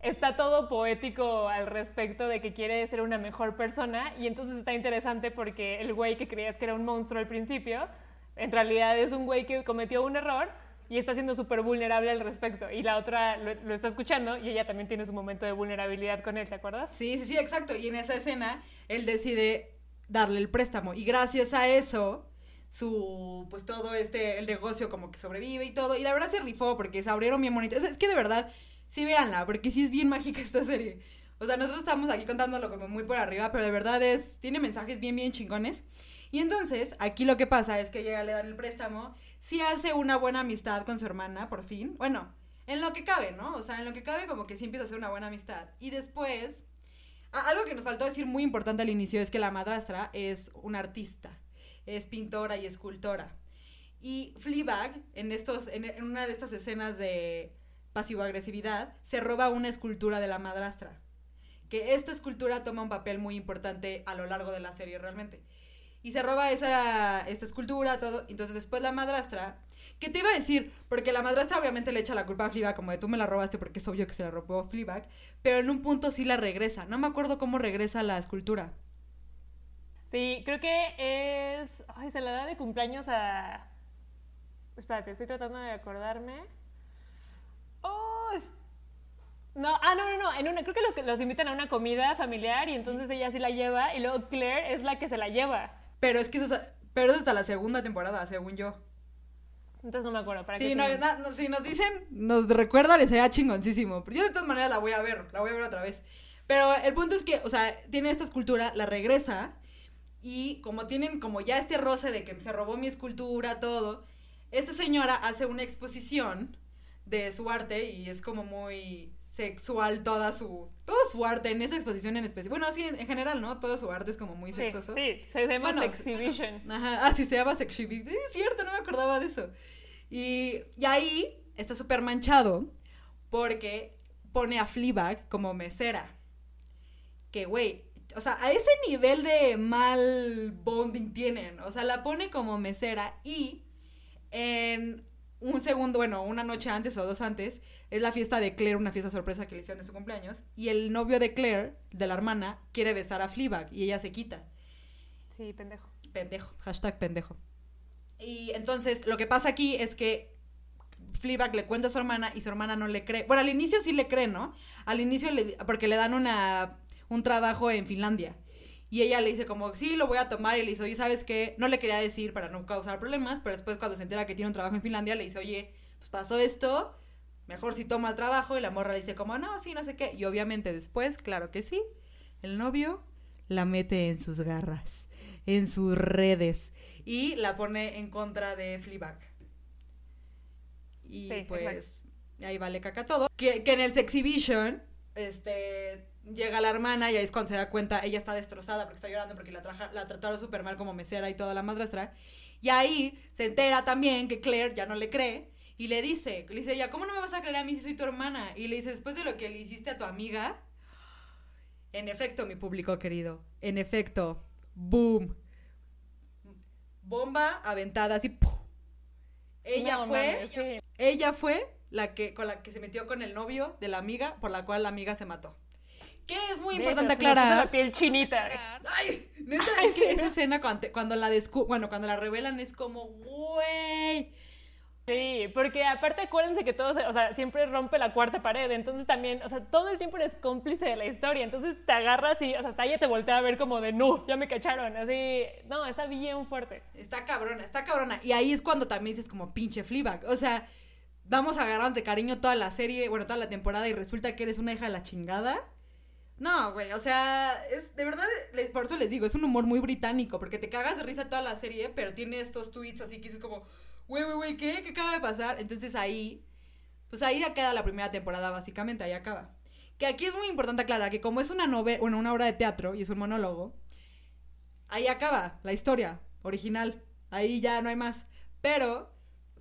B: está todo poético al respecto de que quiere ser una mejor persona y entonces está interesante porque el güey que creías que era un monstruo al principio, en realidad es un güey que cometió un error y está siendo súper vulnerable al respecto. Y la otra lo, lo, está escuchando y ella también tiene su momento de vulnerabilidad con él, ¿te acuerdas?
A: Sí, sí, sí, exacto. Y en esa escena él decide darle el préstamo. Y gracias a eso, su, pues todo este, el negocio como que sobrevive y todo. Y la verdad se rifó porque se abrieron bien bonitos. Es, es que de verdad, sí véanla, porque sí es bien mágica esta serie. O sea, nosotros estamos aquí contándolo como muy por arriba, pero de verdad es, tiene mensajes bien, bien chingones. Y entonces, aquí lo que pasa es que llega, le dan el préstamo, sí hace una buena amistad con su hermana, por fin. Bueno, en lo que cabe, ¿no? O sea, en lo que cabe como que sí empieza a hacer una buena amistad. Y después, algo que nos faltó decir muy importante al inicio es que la madrastra es una artista, es pintora y escultora. Y Fleabag, en, estos, en, una de estas escenas de pasivo-agresividad, se roba una escultura de la madrastra. Que esta escultura toma un papel muy importante a lo largo de la serie realmente. Y se roba esa, esta escultura, todo. Entonces después la madrastra, ¿qué te iba a decir? Porque la madrastra obviamente le echa la culpa a Fleabag, como de tú me la robaste porque es obvio que se la robó Fleabag. Pero en un punto sí la regresa. No me acuerdo cómo regresa la escultura.
B: Sí, creo que es... Ay, se la da de cumpleaños a... Espérate, estoy tratando de acordarme. ¡Oh! No, ah, no, no, no. En una, creo que los, los invitan a una comida familiar y entonces ella sí la lleva y luego Claire es la que se la lleva.
A: Pero es que eso es, pero es hasta la segunda temporada, según yo.
B: Entonces no me acuerdo. ¿para
A: Sí, na- no, si nos dicen, nos recuerda, les sería chingoncísimo. Pero yo de todas maneras la voy a ver, la voy a ver otra vez. Pero el punto es que, o sea, tiene esta escultura, la regresa y como tienen como ya este roce de que se robó mi escultura, todo, esta señora hace una exposición de su arte y es como muy sexual toda su todo su arte en esa exposición en especial. Bueno, sí, en, en general, ¿no? Todo su arte es como muy sexoso.
B: sí, se llama
A: Bueno,
B: Exhibition.
A: Ajá, ah, sí, se llama Sexhibi. Sí, es cierto, no me acordaba de eso. Y, y ahí está súper manchado porque pone a Fleabag como mesera. Que, güey, o sea, a ese nivel de mal bonding tienen. O sea, la pone como mesera y en un segundo, bueno, una noche antes o dos antes, es la fiesta de Claire, una fiesta sorpresa que le hicieron de su cumpleaños. Y el novio de Claire, de la hermana, quiere besar a Fleabag y ella se quita.
B: Sí, pendejo.
A: Pendejo, hashtag pendejo. Y entonces lo que pasa aquí es que Fleabag le cuenta a su hermana y su hermana no le cree. Bueno, al inicio sí le cree, ¿no? Al inicio le, porque le dan una, un trabajo en Finlandia. Y ella le dice como, sí, lo voy a tomar. Y le dice, oye, ¿sabes qué? No le quería decir para no causar problemas, pero después cuando se entera que tiene un trabajo en Finlandia, le dice, oye, pues pasó esto, mejor si toma el trabajo. Y la morra dice como, no, sí, no sé qué. Y obviamente después, claro que sí, el novio la mete en sus garras, en sus redes. Y la pone en contra de Fleabag. Y
B: Sí,
A: pues ahí vale caca todo. Que, que en el Sexhibition, este, llega la hermana y ahí es cuando se da cuenta, ella está destrozada porque está llorando porque la, traja- la trataron súper mal como mesera y toda la madrastra. Y ahí se entera también que Claire ya no le cree y le dice, le dice ella, ¿cómo no me vas a creer a mí si soy tu hermana? Y le dice, después de lo que le hiciste a tu amiga, en efecto, mi público querido, en efecto, boom. Bomba aventada así. ¡pum! Ella
B: No,
A: fue, ella fue la que con la que se metió con el novio de la amiga, por la cual la amiga se mató. Que es muy importante aclarar.
B: la piel chinita.
A: Ay, neta, es que esa escena cuando, cuando la descu bueno, cuando la revelan es como, güey.
B: Sí, porque aparte acuérdense que todo, se- o sea, siempre rompe la cuarta pared, entonces también, o sea, todo el tiempo eres cómplice de la historia, entonces te agarras y, o sea, hasta ella te voltea a ver como de, no, ya me cacharon, así, no, está bien fuerte.
A: Está cabrona, está cabrona. Y ahí es cuando también dices como pinche Fleabag. O sea, vamos a agarrarte cariño toda la serie, bueno, toda la temporada y resulta que eres una hija de la chingada. No, güey, o sea, es de verdad, por eso les digo, es un humor muy británico, porque te cagas de risa toda la serie, pero tiene estos tweets así que dices como, güey, güey, güey, ¿qué? ¿Qué acaba de pasar? Entonces ahí, pues ahí ya queda la primera temporada, básicamente, ahí acaba. Que aquí es muy importante aclarar que como es una novela, bueno, una obra de teatro y es un monólogo, ahí acaba la historia original. Ahí ya no hay más. Pero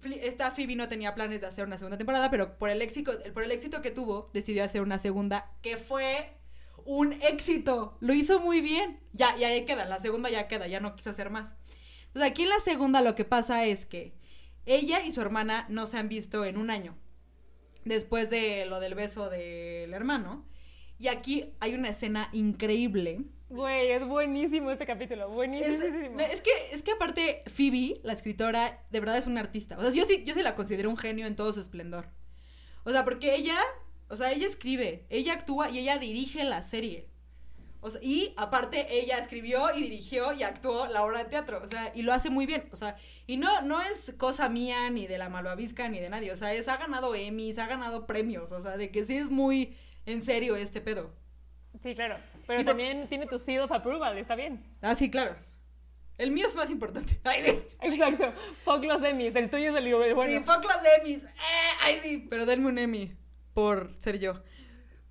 A: esta Phoebe no tenía planes de hacer una segunda temporada, pero por el éxito, por el éxito que tuvo, decidió hacer una segunda que fue un éxito. Lo hizo muy bien. Ya, ya ahí queda, la segunda ya queda, ya no quiso hacer más. Entonces aquí en la segunda lo que pasa es que ella y su hermana no se han visto en un año. Después de lo del beso del hermano. Y aquí hay una escena increíble.
B: Güey, es buenísimo este capítulo.
A: Es,
B: Buenísimo.
A: es que, es que aparte, Phoebe, la escritora, de verdad es una artista. O sea, yo sí, yo sí la considero un genio en todo su esplendor. O sea, porque ella, o sea, ella escribe, ella actúa y ella dirige la serie. O sea, y aparte ella escribió y dirigió y actuó la obra de teatro. O sea, y lo hace muy bien. O sea, y no, no es cosa mía ni de la malvavisca ni de nadie. O sea, es, ha ganado Emmys, ha ganado premios. O sea, de que sí es muy en serio este pedo.
B: Sí, claro. Pero
A: Y por-
B: también tiene tu seal of approval, está bien.
A: Ah, sí, claro. El mío es más importante. Ay.
B: Exacto. Fuck los Emmys, el tuyo es el el bueno.
A: Sí, fuck los Emmys. Eh, ay, sí. Pero denme un Emmy por ser yo.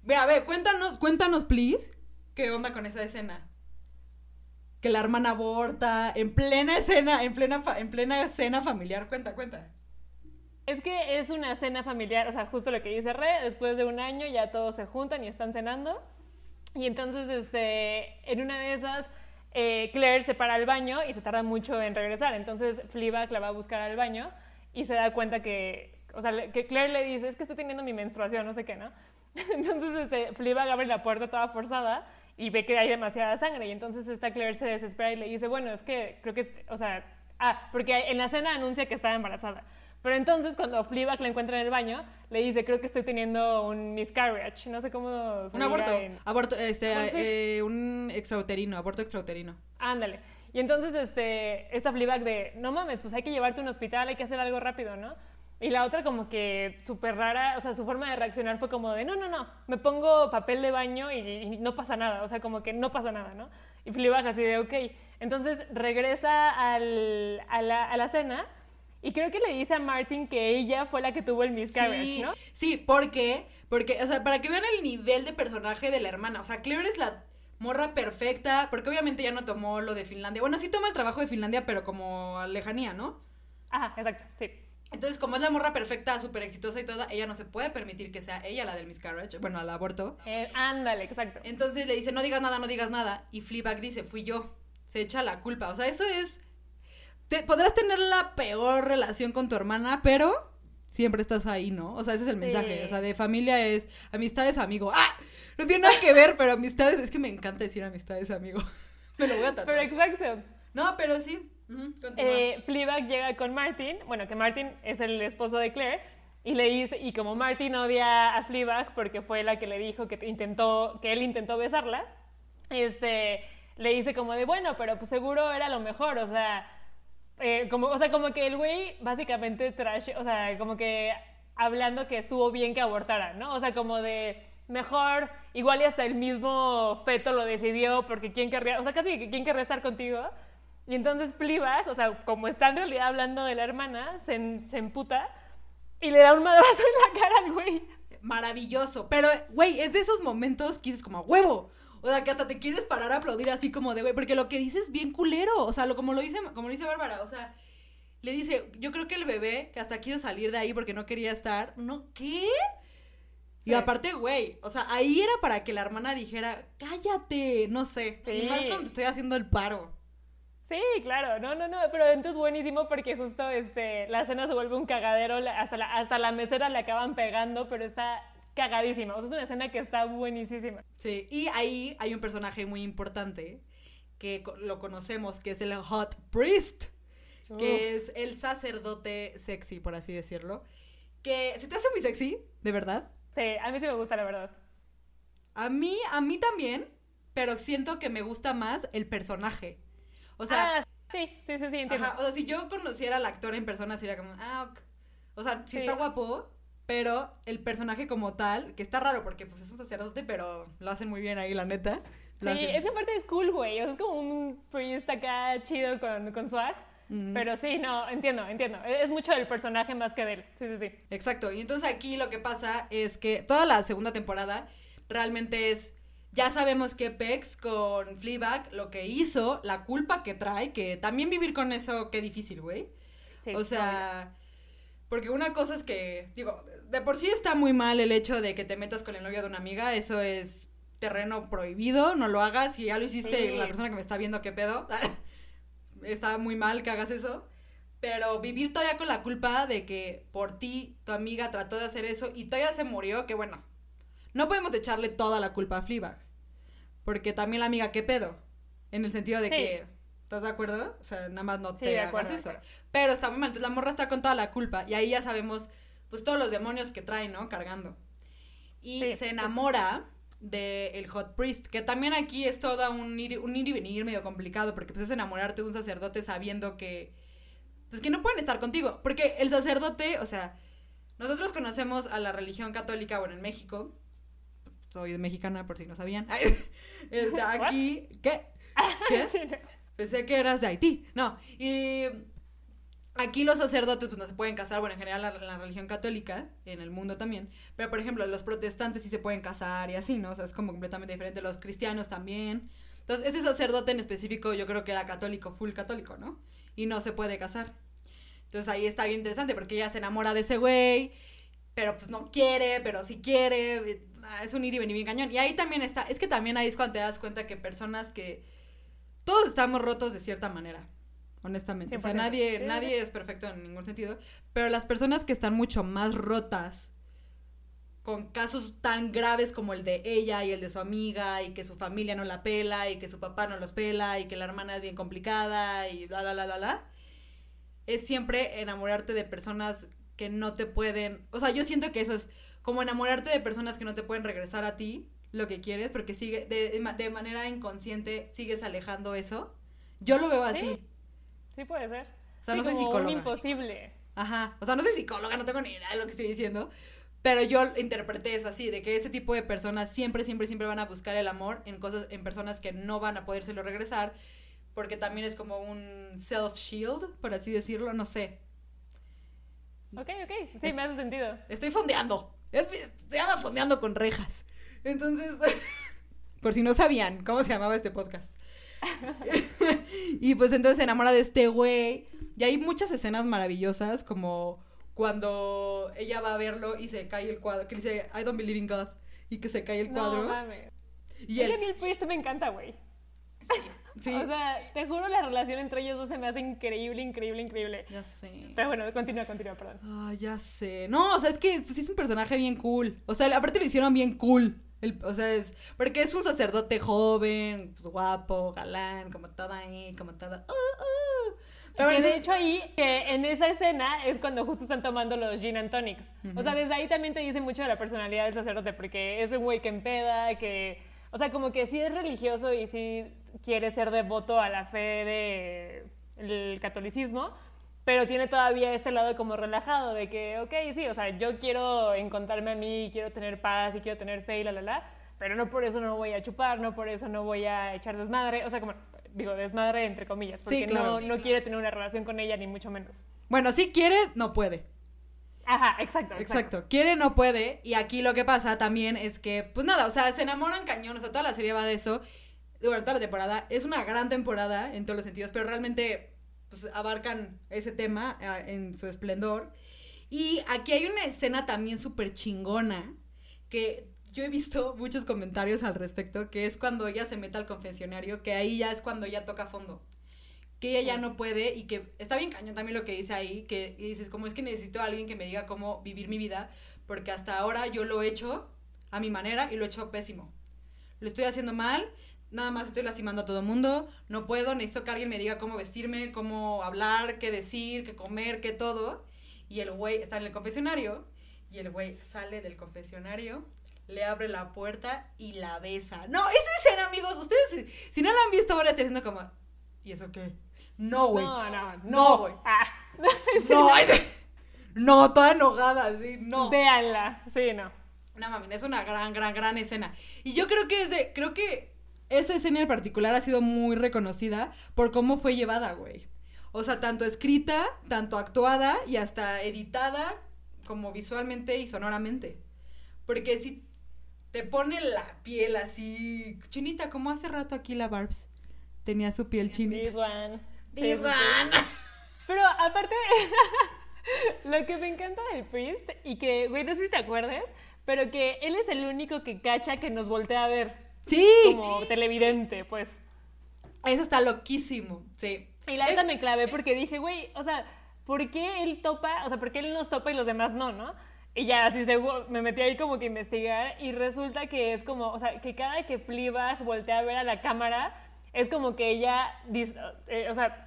A: Ve, a ver, cuéntanos, cuéntanos, please. ¿Qué onda con esa escena? Que la hermana aborta en plena escena, en plena, en plena escena familiar. Cuenta, cuenta.
B: Es que es una cena familiar, o sea, justo lo que dice Re, después de un año ya todos se juntan y están cenando. Y entonces, este, en una de esas, eh, Claire se para al baño y se tarda mucho en regresar. Entonces, Fleabag la va a buscar al baño y se da cuenta que, o sea, que Claire le dice, es que estoy teniendo mi menstruación, no sé qué, ¿no? Entonces, este, Fleabag abre la puerta toda forzada y ve que hay demasiada sangre. Y entonces esta Claire se desespera y le dice, bueno, es que creo que, o sea, ah, porque en la cena anuncia que estaba embarazada. Pero entonces cuando Fleabag la encuentra en el baño, le dice, creo que estoy teniendo un miscarriage. No sé cómo se
A: Un aborto.
B: en-
A: Aborto, este,
B: ¿Cómo se-
A: eh, un extrauterino, aborto extrauterino.
B: Ándale. Y entonces este, esta Fleabag de, no mames, pues hay que llevarte a un hospital, hay que hacer algo rápido, ¿no? Y la otra como que súper rara, o sea, su forma de reaccionar fue como de, no, no, no, me pongo papel de baño y, y no pasa nada, o sea, como que no pasa nada, ¿no? Y Fleabag así de, ok. Entonces regresa al- a, la, a la cena y creo que le dice a Martin que ella fue la que tuvo el miscarriage,
A: sí,
B: ¿no?
A: sí, porque, porque, o sea, para que vean el nivel de personaje de la hermana, o sea, Claire es la morra perfecta, porque obviamente ya no tomó lo de Finlandia. Bueno, sí toma el trabajo de Finlandia, pero como a lejanía, ¿no?
B: Ajá, exacto, sí.
A: Entonces, como es la morra perfecta, súper exitosa y toda, ella no se puede permitir que sea ella la del miscarriage, bueno, al aborto.
B: Eh, ándale, exacto.
A: Entonces le dice, no digas nada, no digas nada. Y Fleabag dice, fui yo. Se echa la culpa. O sea, eso es... Te, podrás tener la peor relación con tu hermana, pero siempre estás ahí, ¿no? O sea, ese es el mensaje.
B: Sí.
A: O sea, de familia es amistad es amigo. ¡Ah! No tiene nada que ver, pero amistades... Es que me encanta decir amistad es amigo. me lo voy a tatuar.
B: Pero exacto.
A: No, pero sí. Ujú, continúa.
B: Eh, Fleabag llega con Martin, bueno, que Martin es el esposo de Claire, y le dice, y como Martin odia a Fleabag porque fue la que le dijo que intentó, que él intentó besarla, este, le dice como de, bueno, pero pues seguro era lo mejor, o sea, eh, como, o sea, como que el güey básicamente trash, o sea, como que hablando que estuvo bien que abortara, ¿no? O sea, como de mejor, igual y hasta el mismo feto lo decidió porque quién querría, o sea, casi quién querría estar contigo. Y entonces Fleabag, o sea, como está en realidad hablando de la hermana, se, en- se emputa y le da un madrazo en la cara al güey.
A: Maravilloso. Pero, güey, es de esos momentos que dices como, huevo. O sea, que hasta te quieres parar a aplaudir así como de, güey, porque lo que dices es bien culero. O sea, lo, como, lo dice, como lo dice Bárbara, o sea, le dice, yo creo que el bebé que hasta quiso salir de ahí porque no quería estar, ¿no? ¿Qué? Y aparte, güey, o sea, ahí era para que la hermana dijera, cállate, no sé. Y
B: Sí.
A: más cuando te estoy haciendo el paro.
B: Sí, claro, no, no, no, pero entonces buenísimo porque justo este, la cena se vuelve un cagadero, hasta la, hasta la mesera le acaban pegando, pero está cagadísima, o sea, es una escena que está buenísima.
A: Sí, y ahí hay un personaje muy importante que lo conocemos, que es el Hot Priest, que es el sacerdote sexy, por así decirlo. Que se te hace muy sexy, de verdad.
B: Sí, a mí sí me gusta, la verdad.
A: A mí, a mí también, pero siento que me gusta más el personaje. O sea,
B: ah, sí, sí, sí, sí, entiendo.
A: ajá, o sea, si yo conociera al actor en persona sería como, ah, ok. O sea, sí,
B: Sí.
A: está guapo, pero el personaje como tal, que está raro porque pues es un sacerdote, pero lo hacen muy bien ahí, la neta.
B: Sí,
A: hacen-
B: es que aparte es cool, güey, o sea, es como un priest acá chido con, con swag, pero sí, no, entiendo, entiendo, es mucho del personaje más que de él, sí, sí, sí.
A: Exacto. Y entonces aquí lo que pasa es que toda la segunda temporada realmente es. Ya sabemos que Pex con Fleabag lo que hizo, la culpa que trae, que también vivir con eso, qué difícil, güey.
B: Sí,
A: o sea, Porque una cosa es que, digo, de por sí está muy mal el hecho de que te metas con el novio de una amiga, eso es terreno prohibido, no lo hagas, si ya lo hiciste,
B: Sí.
A: la persona que me está viendo, ¿qué pedo? está muy mal que hagas eso. Pero vivir todavía con la culpa de que por ti tu amiga trató de hacer eso y todavía se murió, que bueno, no podemos echarle toda la culpa a Fleabag. Porque también la amiga, ¿qué pedo? En el sentido de
B: Sí.
A: que, ¿estás de acuerdo? O sea, nada más no
B: Sí,
A: te
B: de
A: hagas
B: acuerdo,
A: eso. Pero está muy mal, entonces la morra está con toda la culpa y ahí ya sabemos, pues todos los demonios que trae, ¿no? Cargando. Y
B: Sí,
A: se enamora del el Hot Priest, que también aquí es todo un ir, un ir y venir medio complicado, porque pues es enamorarte de un sacerdote sabiendo que, pues que no pueden estar contigo, porque el sacerdote, o sea, nosotros conocemos a la religión católica, bueno, en México, soy mexicana por si no sabían, aquí, ¿qué? ¿Qué? Pensé que eras de Haití. No, y aquí los sacerdotes pues no se pueden casar, bueno, en general la, la religión católica, en el mundo también, pero por ejemplo los protestantes sí se pueden casar y así, ¿no? O sea, es como completamente diferente, los cristianos también. Entonces, ese sacerdote en específico yo creo que era católico, full católico, ¿no? Y no se puede casar. Entonces ahí está bien interesante porque ella se enamora de ese güey, pero pues no quiere, pero sí quiere. Ah, Es un ir y venir bien cañón. Y ahí también está, es que también ahí es cuando te das cuenta que personas que todos estamos rotos de cierta manera, honestamente. O sea,
B: 100%.
A: nadie, nadie es perfecto en ningún sentido, pero las personas que están mucho más rotas con casos tan graves como el de ella y el de su amiga y que su familia no la pela y que su papá no los pela y que la hermana es bien complicada y la la la la la es siempre enamorarte de personas que no te pueden, o sea, yo siento que eso es como enamorarte de personas que no te pueden regresar a ti lo que quieres porque sigue de, de ma- de manera inconsciente sigues alejando eso. Yo lo veo así.
B: Sí. Sí puede ser.
A: O sea,
B: Sí,
A: no soy
B: como un
A: psicóloga.
B: imposible.
A: Ajá, o sea, no soy psicóloga, no tengo ni idea de lo que estoy diciendo, pero yo interpreté eso así, de que ese tipo de personas siempre, siempre, siempre van a buscar el amor en cosas, en personas que no van a podérselo regresar, porque también es como un self-shield, por así decirlo, no sé.
B: Ok, ok. Sí, me hace sentido.
A: Estoy fondeando, se llama fondeando con rejas. Entonces, por si no sabían cómo se llamaba este podcast. y pues entonces se enamora de este güey. Y hay muchas escenas maravillosas, como cuando ella va a verlo y se cae el cuadro, que dice, I don't believe in God, y que se cae el cuadro.
B: No mames.
A: y él,
B: Neil Priest me encanta, güey.
A: sí,
B: O sea, te juro, la relación entre ellos dos se me hace increíble, increíble, increíble.
A: ya sé.
B: Pero bueno, continúa, continúa, perdón.
A: Ah, ya sé. No, o sea, es que pues, sí es un personaje bien cool. O sea, aparte lo hicieron bien cool. El- o sea, es. Porque es un sacerdote joven, pues, guapo, galán, como todo ahí, como todo. uh, uh. Pero
B: que de hecho ahí, que en esa escena es cuando justo están tomando los gin and tonics. O sea, desde ahí también te dice mucho de la personalidad del sacerdote, porque es un güey que empeda, que... O sea, como que sí es religioso y sí quiere ser devoto a la fe del catolicismo, pero tiene todavía este lado como relajado de que, ok, sí, o sea, yo quiero encontrarme a mí, quiero tener paz y quiero tener fe y la, la, la, pero no por eso no voy a chupar, no por eso no voy a echar desmadre, o sea, como, digo, desmadre entre comillas, porque
A: Sí, claro.
B: no, no quiere tener una relación con ella, ni mucho menos.
A: Bueno, si quiere, no puede.
B: Ajá, exacto, exacto.
A: Exacto. Quiere, no puede. Y aquí lo que pasa también es que, pues nada, o sea, se enamoran cañón. O sea, toda la serie va de eso. Bueno, toda la temporada. Es una gran temporada en todos los sentidos, pero realmente pues, abarcan ese tema ah, en su esplendor. Y aquí hay una escena también súper chingona que yo he visto muchos comentarios al respecto, que es cuando ella se mete al confesionario, que ahí ya es cuando ella toca fondo. Que ella ya no puede y que está bien cañón también lo que dice ahí, que dices, como es que necesito a alguien que me diga cómo vivir mi vida, porque hasta ahora yo lo he hecho a mi manera y lo he hecho pésimo. Lo estoy haciendo mal, nada más estoy lastimando a todo el mundo, no puedo, necesito que alguien me diga cómo vestirme, cómo hablar, qué decir, qué comer, qué todo. Y el güey está en el confesionario y el güey sale del confesionario, le abre la puerta y la besa. No, esa escena, amigos, ustedes si, si no la han visto ahora están diciendo como, ¿y eso qué? No, güey.
B: No, no,
A: No, güey.
B: Ah.
A: No, de- no, toda enojada, sí, no.
B: Véanla, sí, no.
A: No mami, es una gran, gran, gran escena. Y yo creo que es de, creo que esa escena en particular ha sido muy reconocida por cómo fue llevada, güey. O sea, tanto escrita, tanto actuada y hasta editada como visualmente y sonoramente. Porque si te pone la piel así chinita, como hace rato aquí la Barbs tenía su piel chinita.
B: This one.
A: This one.
B: Pero aparte, Lo que me encanta del Priest y que, güey, no sé si te acuerdas, pero que él es el único que cacha que nos voltea a ver.
A: Sí.
B: Como televidente, pues.
A: Eso está loquísimo, sí.
B: Y la neta me clavé porque dije, güey, o sea, ¿por qué él topa? O sea, ¿por qué él nos topa y los demás no, no? Y ya, así se, me metí ahí como que a investigar y resulta que es como, o sea, que cada que Fleabag voltea a ver a la cámara, es como que ella, eh, o sea,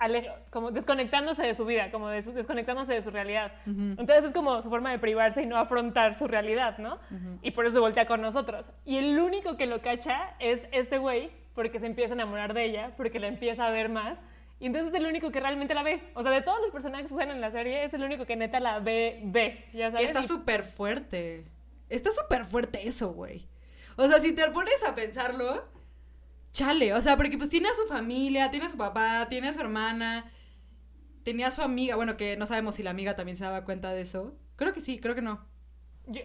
B: como desconectándose de su vida, como desconectándose de su realidad. Entonces es como su forma de privarse y no afrontar su realidad, ¿no? Y por eso voltea con nosotros. Y el único que lo cacha es este güey, porque se empieza a enamorar de ella, porque la empieza a ver más. Y entonces es el único que realmente la ve. O sea, de todos los personajes que están en la serie, es el único que neta la ve, ve. ¿ya sabes?
A: Está súper fuerte. Está súper fuerte eso, güey. O sea, si te pones a pensarlo, chale, o sea, porque pues tiene a su familia, tiene a su papá, tiene a su hermana, tenía a su amiga, bueno, que no sabemos si la amiga también se daba cuenta de eso. Creo que sí, creo que no.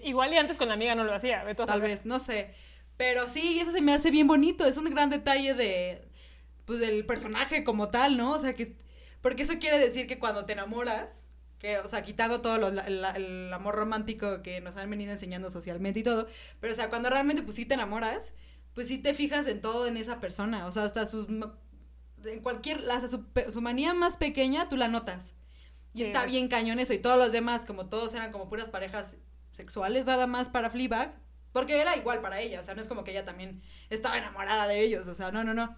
B: igual y antes con la amiga no lo hacía,
A: Tal vez, no sé. Pero sí, eso se me hace bien bonito, es un gran detalle de, pues, del personaje como tal, ¿no? O sea, que, porque eso quiere decir que cuando te enamoras, que, o sea, quitando todo lo, el, amor romántico que nos han venido enseñando socialmente y todo, pero, o sea, cuando realmente, pues, sí te enamoras, pues sí te fijas en todo en esa persona, o sea, hasta sus, en cualquier, hasta su, manía más pequeña, tú la notas. Y está bien cañón eso, y todos los demás, como todos eran como puras parejas sexuales nada más para Fleabag, porque era igual para ella, o sea, no es como que ella también estaba enamorada de ellos, o sea, no, no, no.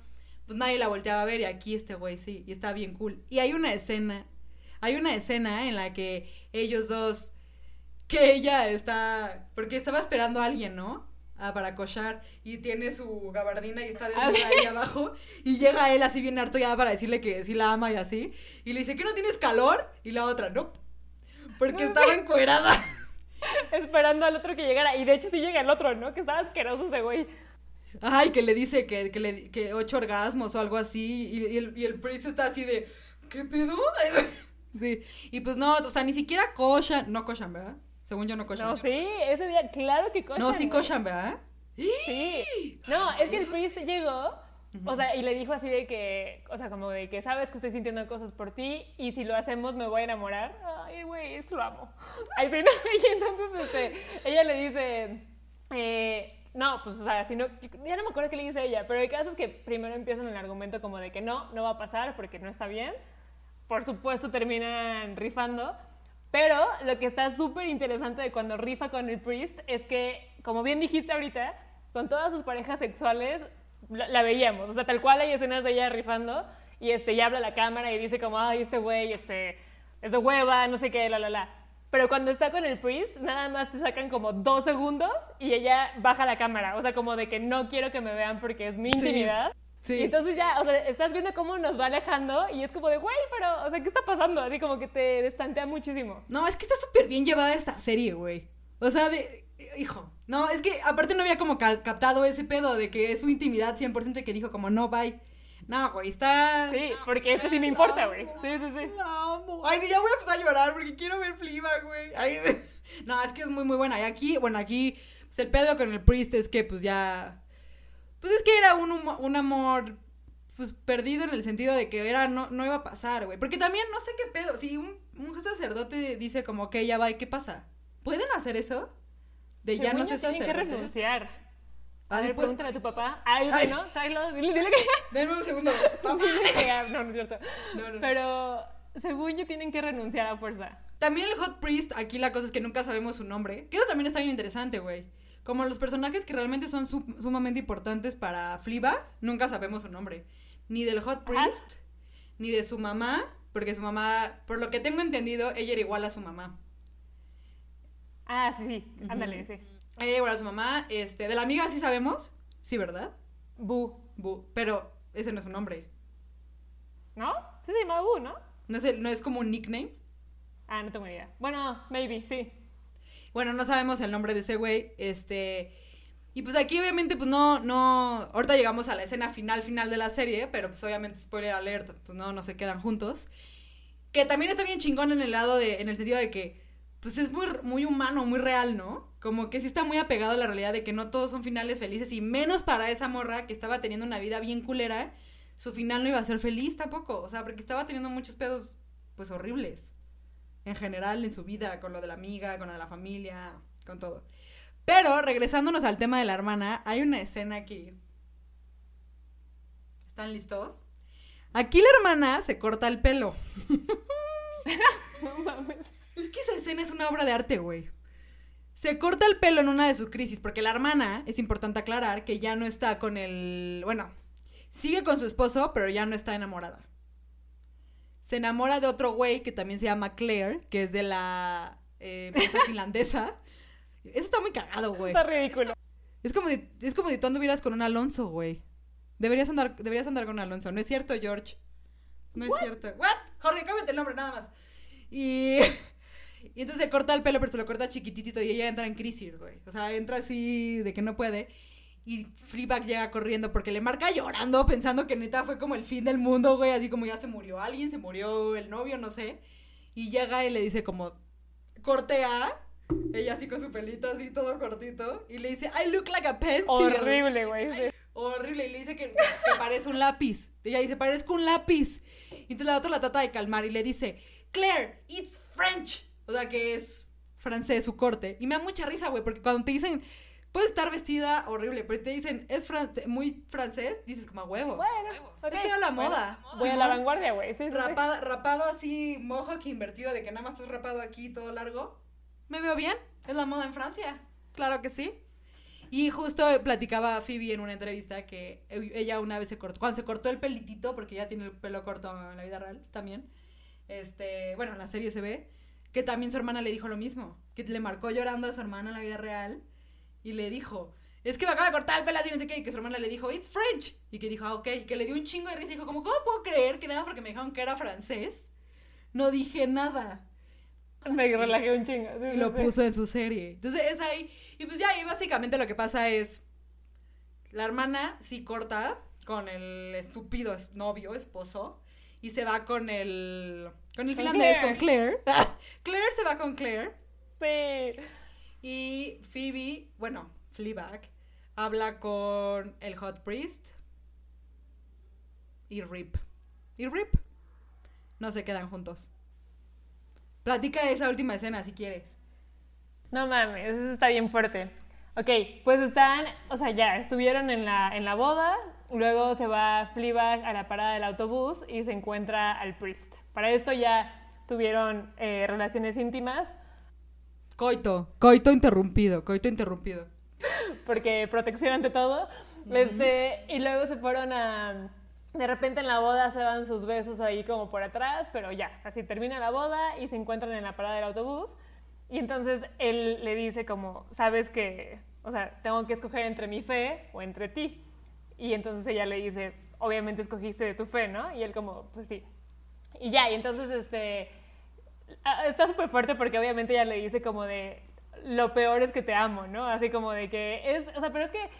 A: Pues nadie la volteaba a ver y aquí este güey sí, y está bien cool. Y hay una escena, hay una escena en la que ellos dos, que ella está, porque estaba esperando a alguien, ¿no? Ah, para cochar y tiene su gabardina y está desnuda ahí abajo y llega él así bien harto ya para decirle que sí la ama y así y le dice que no tienes calor y la otra no porque estaba encuerada
B: esperando al otro que llegara y de hecho sí llega el otro no que estaba asqueroso ese güey.
A: Ay que le dice que, que, le, que ocho orgasmos o algo así y, el, y el priest está así de ¿qué pedo? sí y pues no o sea ni siquiera cochan no cochan ¿verdad? Según yo no cochan.
B: No, sí, ese día, claro que cochan.
A: No, sí cochan, ¿verdad?
B: Sí. No, es que el priest llegó, o sea, y le dijo así de que, o sea, como de que sabes que estoy sintiendo cosas por ti y si lo hacemos me voy a enamorar. Ay, güey, eso lo amo. Al final, y entonces este, ella le dice, eh, no, pues, o sea, si no, ya no me acuerdo qué le dice ella, pero el caso es que primero empiezan el argumento como de que no, no va a pasar porque no está bien. Por supuesto terminan rifando, pero lo que está súper interesante de cuando rifa con el Priest es que, como bien dijiste ahorita, con todas sus parejas sexuales la, veíamos. O sea, tal cual hay escenas de ella rifando y este, ya habla la cámara y dice como, ay, este güey, este, es de hueva, no sé qué, la, la, la. Pero cuando está con el priest, nada más te sacan como dos segundos y ella baja la cámara. O sea, como de que no quiero que me vean porque es mi intimidad. Y entonces ya, o sea, estás viendo cómo nos va alejando y es como de, güey, pero, o sea, ¿qué está pasando? Así como que te destantea muchísimo.
A: No, es que está súper bien llevada esta serie, güey. O sea, de, hijo, no, es que aparte no había como captado ese pedo de que es su intimidad 100% y que dijo como, no, bye. No, güey, está...
B: Sí, porque este sí me importa, güey. Sí, sí, sí.
A: amo. Ay, sí, ya voy a empezar a llorar porque quiero ver Fliba, güey. No, es que es muy, muy buena. Y aquí, bueno, aquí, pues el pedo con el Priest es que, pues ya pues es que era un, un amor pues perdido en el sentido de que era no, no iba a pasar, güey. Porque también no sé qué pedo. Si un, un sacerdote dice como que ya va, ¿y qué pasa? ¿Pueden hacer eso? De ya no sé
B: Tienen que renunciar. A ver, pregúntale a tu papá. Ay, Ay. ¿no? Tráelo. Dile, dile que.
A: Denme un segundo.
B: Papá. no, no es cierto. No, no. Pero según yo tienen que renunciar a fuerza.
A: También el Hot Priest, aquí la cosa es que nunca sabemos su nombre. Que eso también está bien interesante, güey. Como los personajes que realmente son sumamente importantes para Fleabag, nunca sabemos su nombre. Ni del Hot Priest, ni de su mamá, porque su mamá, por lo que tengo entendido, ella era igual a su mamá.
B: Ah, sí, sí, ándale, sí.
A: Ella era igual a su mamá, este, de la amiga sí sabemos, sí, ¿verdad?
B: Bu.
A: Bu, pero ese no es su nombre.
B: ¿No? Sí se llama Bu, ¿no?
A: ¿No es, ¿No es como un nickname?
B: Ah, no tengo ni idea. Bueno, maybe, sí.
A: Bueno, no sabemos el nombre de ese güey. Este. Y pues aquí obviamente pues no, no, ahorita llegamos a la escena final, final de la serie, pero pues obviamente spoiler alert, pues no, no se quedan juntos. Que también está bien chingón en el lado de, en el sentido de que, pues es muy, muy humano, muy real, ¿no? Como que sí está muy apegado a la realidad de que no todos son finales felices y menos para esa morra que estaba teniendo una vida bien culera, su final no iba a ser feliz tampoco, o sea, porque estaba teniendo muchos pedos, pues horribles en general en su vida, con lo de la amiga, con lo de la familia, con todo. Pero regresándonos al tema de la hermana, hay una escena aquí. ¿Están listos? Aquí la hermana se corta el pelo.
B: No mames.
A: Es que esa escena es una obra de arte, güey. Se corta el pelo en una de sus crisis, porque la hermana, es importante aclarar, que ya no está con el... Bueno, sigue con su esposo, pero ya no está enamorada. Se enamora de otro güey que también se llama Claire, que es de la eh, empresa finlandesa. Eso está muy cagado, güey.
B: Está ridículo.
A: Es como, si, es como si tú anduvieras con un Alonso, güey. Deberías andar, deberías andar con un Alonso. No es cierto, George. No es cierto. ¿What? Jorge, cámbiate el nombre, nada más. Y, y entonces se corta el pelo, pero se lo corta chiquitito y ella entra en crisis, güey. O sea, entra así de que no puede. Y Fleabag llega corriendo porque le marca llorando, pensando que neta fue como el fin del mundo, güey. Así como ya se murió alguien, se murió el novio, no sé. Y llega y le dice como, corte A. Ella así con su pelito así todo cortito. Y le dice, I look like a pencil.
B: Horrible, güey.
A: Horrible. Y le dice que, que parece un lápiz. Ella dice, parezco un lápiz. Y entonces la otra la trata de calmar y le dice, Claire, it's French. O sea, que es francés su corte. Y me da mucha risa, güey, porque cuando te dicen, puedes estar vestida horrible, pero te dicen, es fran- muy francés, dices como a huevo.
B: Bueno, ok.
A: Está chida la
B: Bueno,
A: moda.
B: Voy a la vanguardia, güey. Sí, sí, sí.
A: Rapado, rapado así, mohawk invertido, de que nada más estás rapado aquí todo largo. ¿Me veo bien? Es la moda en Francia. Claro que sí. Y justo platicaba Phoebe en una entrevista que ella una vez se cortó, cuando se cortó el pelitito, porque ella tiene el pelo corto en la vida real también, este, bueno, en la serie se ve, que también su hermana le dijo lo mismo, que le marcó llorando a su hermana en la vida real y le dijo, es que me acaba de cortar el pelo así, no sé qué, y que su hermana le dijo, it's French, y que dijo, ah, ok, y que le dio un chingo de risa y dijo, como, ¿cómo puedo creer que nada porque me dijeron que era francés? No dije nada.
B: Me relajé un chingo. sí,
A: Y lo
B: sí.
A: puso en su serie. Entonces es ahí. Y pues ya, y básicamente lo que pasa es. La hermana sí corta con el estúpido es- novio, esposo. Y se va con el. Con el
B: Con
A: finlandés,
B: Claire.
A: con Claire. Claire se va con Claire.
B: Sí.
A: Y Phoebe, bueno, Fleabag, habla con el Hot Priest. Y Rip. Y Rip. No se quedan juntos. Platica esa última escena si quieres.
B: No mames, eso está bien fuerte. Ok, pues están, o sea, ya estuvieron en la, en la boda, luego se va Fleabag a la parada del autobús y se encuentra al priest. Para esto ya tuvieron eh, relaciones íntimas
A: Coito. Coito interrumpido. Coito interrumpido.
B: porque protección ante todo. Este, y luego se fueron a... De repente en la boda se van sus besos ahí como por atrás, pero ya, así termina la boda y se encuentran en la parada del autobús. Y entonces él le dice como, sabes que, o sea, tengo que escoger entre mi fe o entre ti. Y entonces ella le dice, obviamente escogiste de tu fe, ¿no? Y él como, pues sí. Y ya, y entonces este, está súper fuerte porque obviamente ella le dice como de, lo peor es que te amo, ¿no? Así como de que es, o sea, pero es que,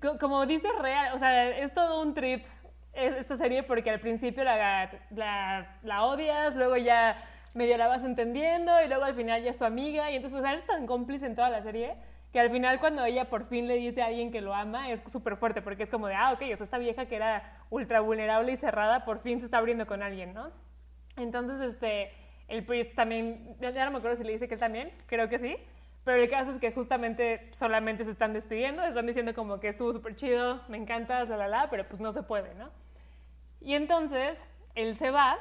B: co- como dice real, o sea, es todo un trip es- esta serie porque al principio la, la, la odias, luego ya medio la vas entendiendo y luego al final ya es tu amiga y entonces, o sea, eres tan cómplice en toda la serie que al final cuando ella por fin le dice a alguien que lo ama es súper fuerte porque es como de, ah, ok, o sea, esta vieja que era ultra vulnerable y cerrada por fin se está abriendo con alguien, ¿no? Entonces, este, el priest también, ya ya no me acuerdo si le dice que él también, creo que sí, pero el caso es que justamente solamente se están despidiendo, están diciendo como que estuvo súper chido, me encanta, la, la, la, pero pues no se puede, ¿no? Y entonces, él se va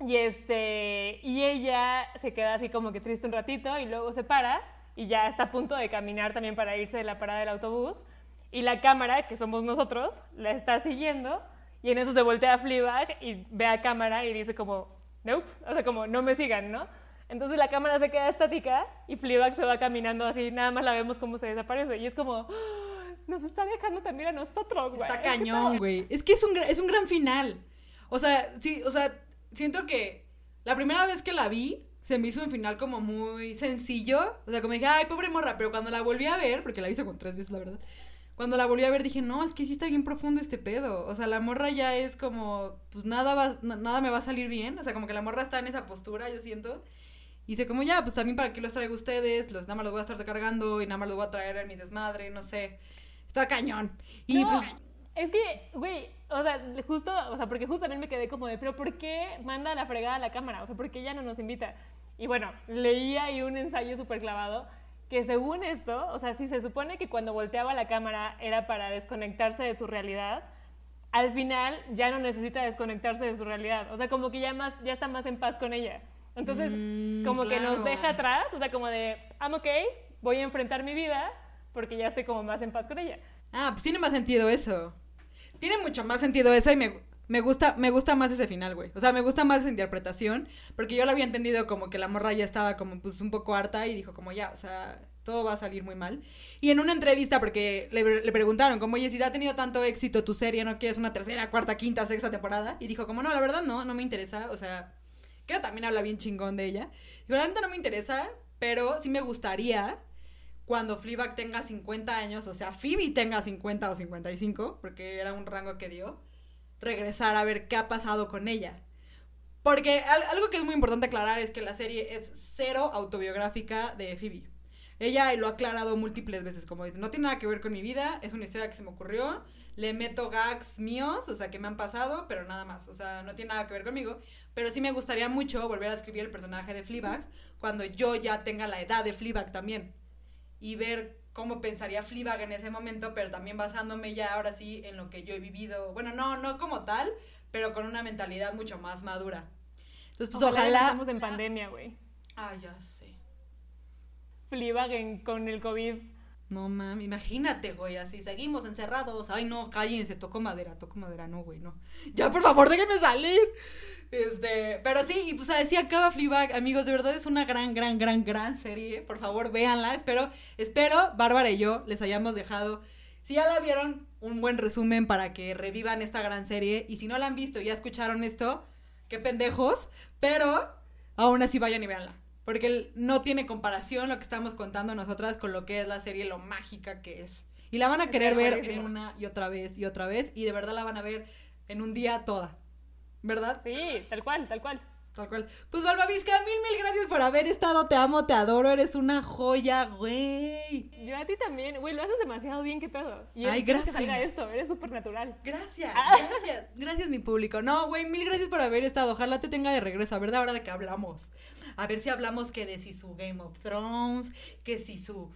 B: y, este, y ella se queda así como que triste un ratito y luego se para y ya está a punto de caminar también para irse de la parada del autobús y la cámara, que somos nosotros, la está siguiendo y en eso se voltea a Fleabag y ve a cámara y dice como, nope, o sea, como, no me sigan, ¿no? Entonces la cámara se queda estática y Fleabag se va caminando así, nada más la vemos como se desaparece y es como, "Ah, nos está dejando también a nosotros, güey.
A: Está cañón, güey. Es que es un, es un gran final. O sea, sí, o sea, siento que la primera vez que la vi, se me hizo un final como muy sencillo. O sea, como dije, ay, pobre morra. Pero cuando la volví a ver, porque la vi como tres veces, la verdad. Cuando la volví a ver dije, no, es que sí está bien profundo este pedo. O sea, la morra ya es como, pues nada, va, na- nada me va a salir bien. O sea, como que la morra está en esa postura, yo siento. Y dice, como ya, pues también para qué los traigo ustedes, los, nada más los voy a estar cargando y nada más los voy a traer en mi desmadre, no sé. Está cañón. Y
B: No,
A: pues,
B: Es que, güey, o sea, justo, o sea, porque justo también me quedé como de, pero ¿por qué manda la fregada a la cámara? O sea, ¿por qué ya no nos invita? Y bueno, leí ahí un ensayo súper clavado que según esto, o sea, si se supone que cuando volteaba la cámara era para desconectarse de su realidad, al final ya no necesita desconectarse de su realidad. O sea, como que ya, más, ya está más en paz con ella. Entonces,
A: Mm,
B: como que nos deja atrás, o sea, como de, I'm okay, voy a enfrentar mi vida porque ya estoy como más en paz con ella.
A: Ah, pues tiene más sentido eso. Tiene mucho más sentido eso y me, me gusta, me gusta más ese final, güey. O sea, me gusta más esa interpretación, porque yo lo había entendido como que la morra ya estaba como pues un poco harta y dijo como ya, o sea, todo va a salir muy mal. Y en una entrevista, porque le, preguntaron como, oye, si ha tenido tanto éxito tu serie, ¿no quieres una tercera, cuarta, quinta, sexta temporada? Y dijo como, no, la verdad no, no me interesa, o sea, que también habla bien chingón de ella. Digo, la neta no me interesa, pero sí me gustaría cuando Fleabag tenga 50 años, o sea, Phoebe tenga 50 o 55, porque era un rango que dio, regresar a ver qué ha pasado con ella. Porque al- algo que es muy importante aclarar es que la serie es cero autobiográfica de Phoebe. Ella lo ha aclarado múltiples veces, como dice, no tiene nada que ver con mi vida, es una historia que se me ocurrió, le meto gags míos, o sea, que me han pasado, pero nada más, o sea, no tiene nada que ver conmigo, pero sí me gustaría mucho volver a escribir el personaje de Fleabag cuando yo ya tenga la edad de Fleabag también y ver cómo pensaría Fleabag en ese momento, pero también basándome ya ahora sí en lo que yo he vivido, bueno, no, no como tal, pero con una mentalidad mucho más madura. Entonces, pues
B: Ojalá,
A: ojalá...
B: Estamos en pandemia, güey.
A: Ah, ya sé.
B: Fleabag en- con el COVID.
A: No mames, imagínate, güey, así seguimos encerrados. Ay, no, cállense, toco madera, toco madera, no, güey, no. Ya, por favor, déjenme salir. Este, pero sí, y pues así acaba Fleabag, amigos, de verdad es una gran, gran, gran, gran serie. Por favor, véanla. Espero, espero, Bárbara y yo les hayamos dejado. Si ya la vieron, un buen resumen para que revivan esta gran serie. Y si no la han visto y ya escucharon esto, qué pendejos. Pero aún así vayan y véanla. Porque no tiene comparación lo que estamos contando nosotras con lo que es la serie, lo mágica que es. Y la van a querer ver una y otra vez y otra vez. Y de verdad la van a ver en un día toda. ¿Verdad?
B: Sí, tal cual, tal cual.
A: Tal cual. Pues Valvavisca, mil, mil gracias por haber estado. Te amo, te adoro. Eres una joya, güey.
B: Yo a ti también. Güey, lo haces demasiado bien, qué pedo. Y
A: Ay,
B: espero que
A: gracias.
B: salga esto, eres súper natural.
A: Gracias,
B: Ah.
A: gracias. Gracias, mi público. No, güey, mil gracias por haber estado. Ojalá te tenga de regreso. A ver de ahora de qué hablamos. A ver si hablamos que de si su Game of Thrones, que si su...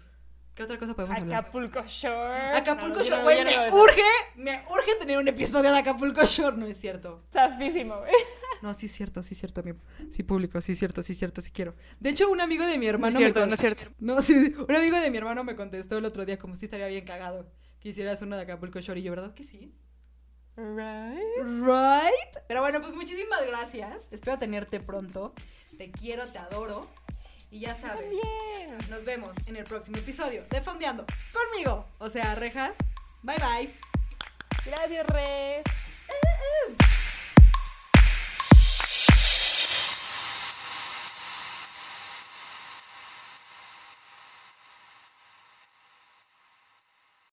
A: ¿Qué otra cosa podemos hablar?
B: Acapulco Shore.
A: Acapulco
B: No,
A: Shore,
B: no,
A: güey,
B: ya no
A: me urge, me urge tener un episodio de Acapulco Shore, no es cierto.
B: Sasísimo, güey.
A: No, sí es cierto, sí es cierto, mi, sí público, sí es cierto, sí es cierto, sí quiero. De hecho, un amigo de mi hermano
B: No es cierto,
A: me
B: no es cierto.
A: No, sí, un amigo de mi hermano me contestó el otro día como si estaría bien cagado que hicieras una de Acapulco Shore y yo, ¿verdad que sí?
B: Right.
A: Right? Pero bueno, pues muchísimas gracias. Espero tenerte pronto. Te quiero, te adoro. Y ya sabes,
B: Bien.
A: nos vemos en el próximo episodio de Fondeando conmigo. O sea, rejas. Bye bye.
B: Gracias, Res.
A: Uh, uh.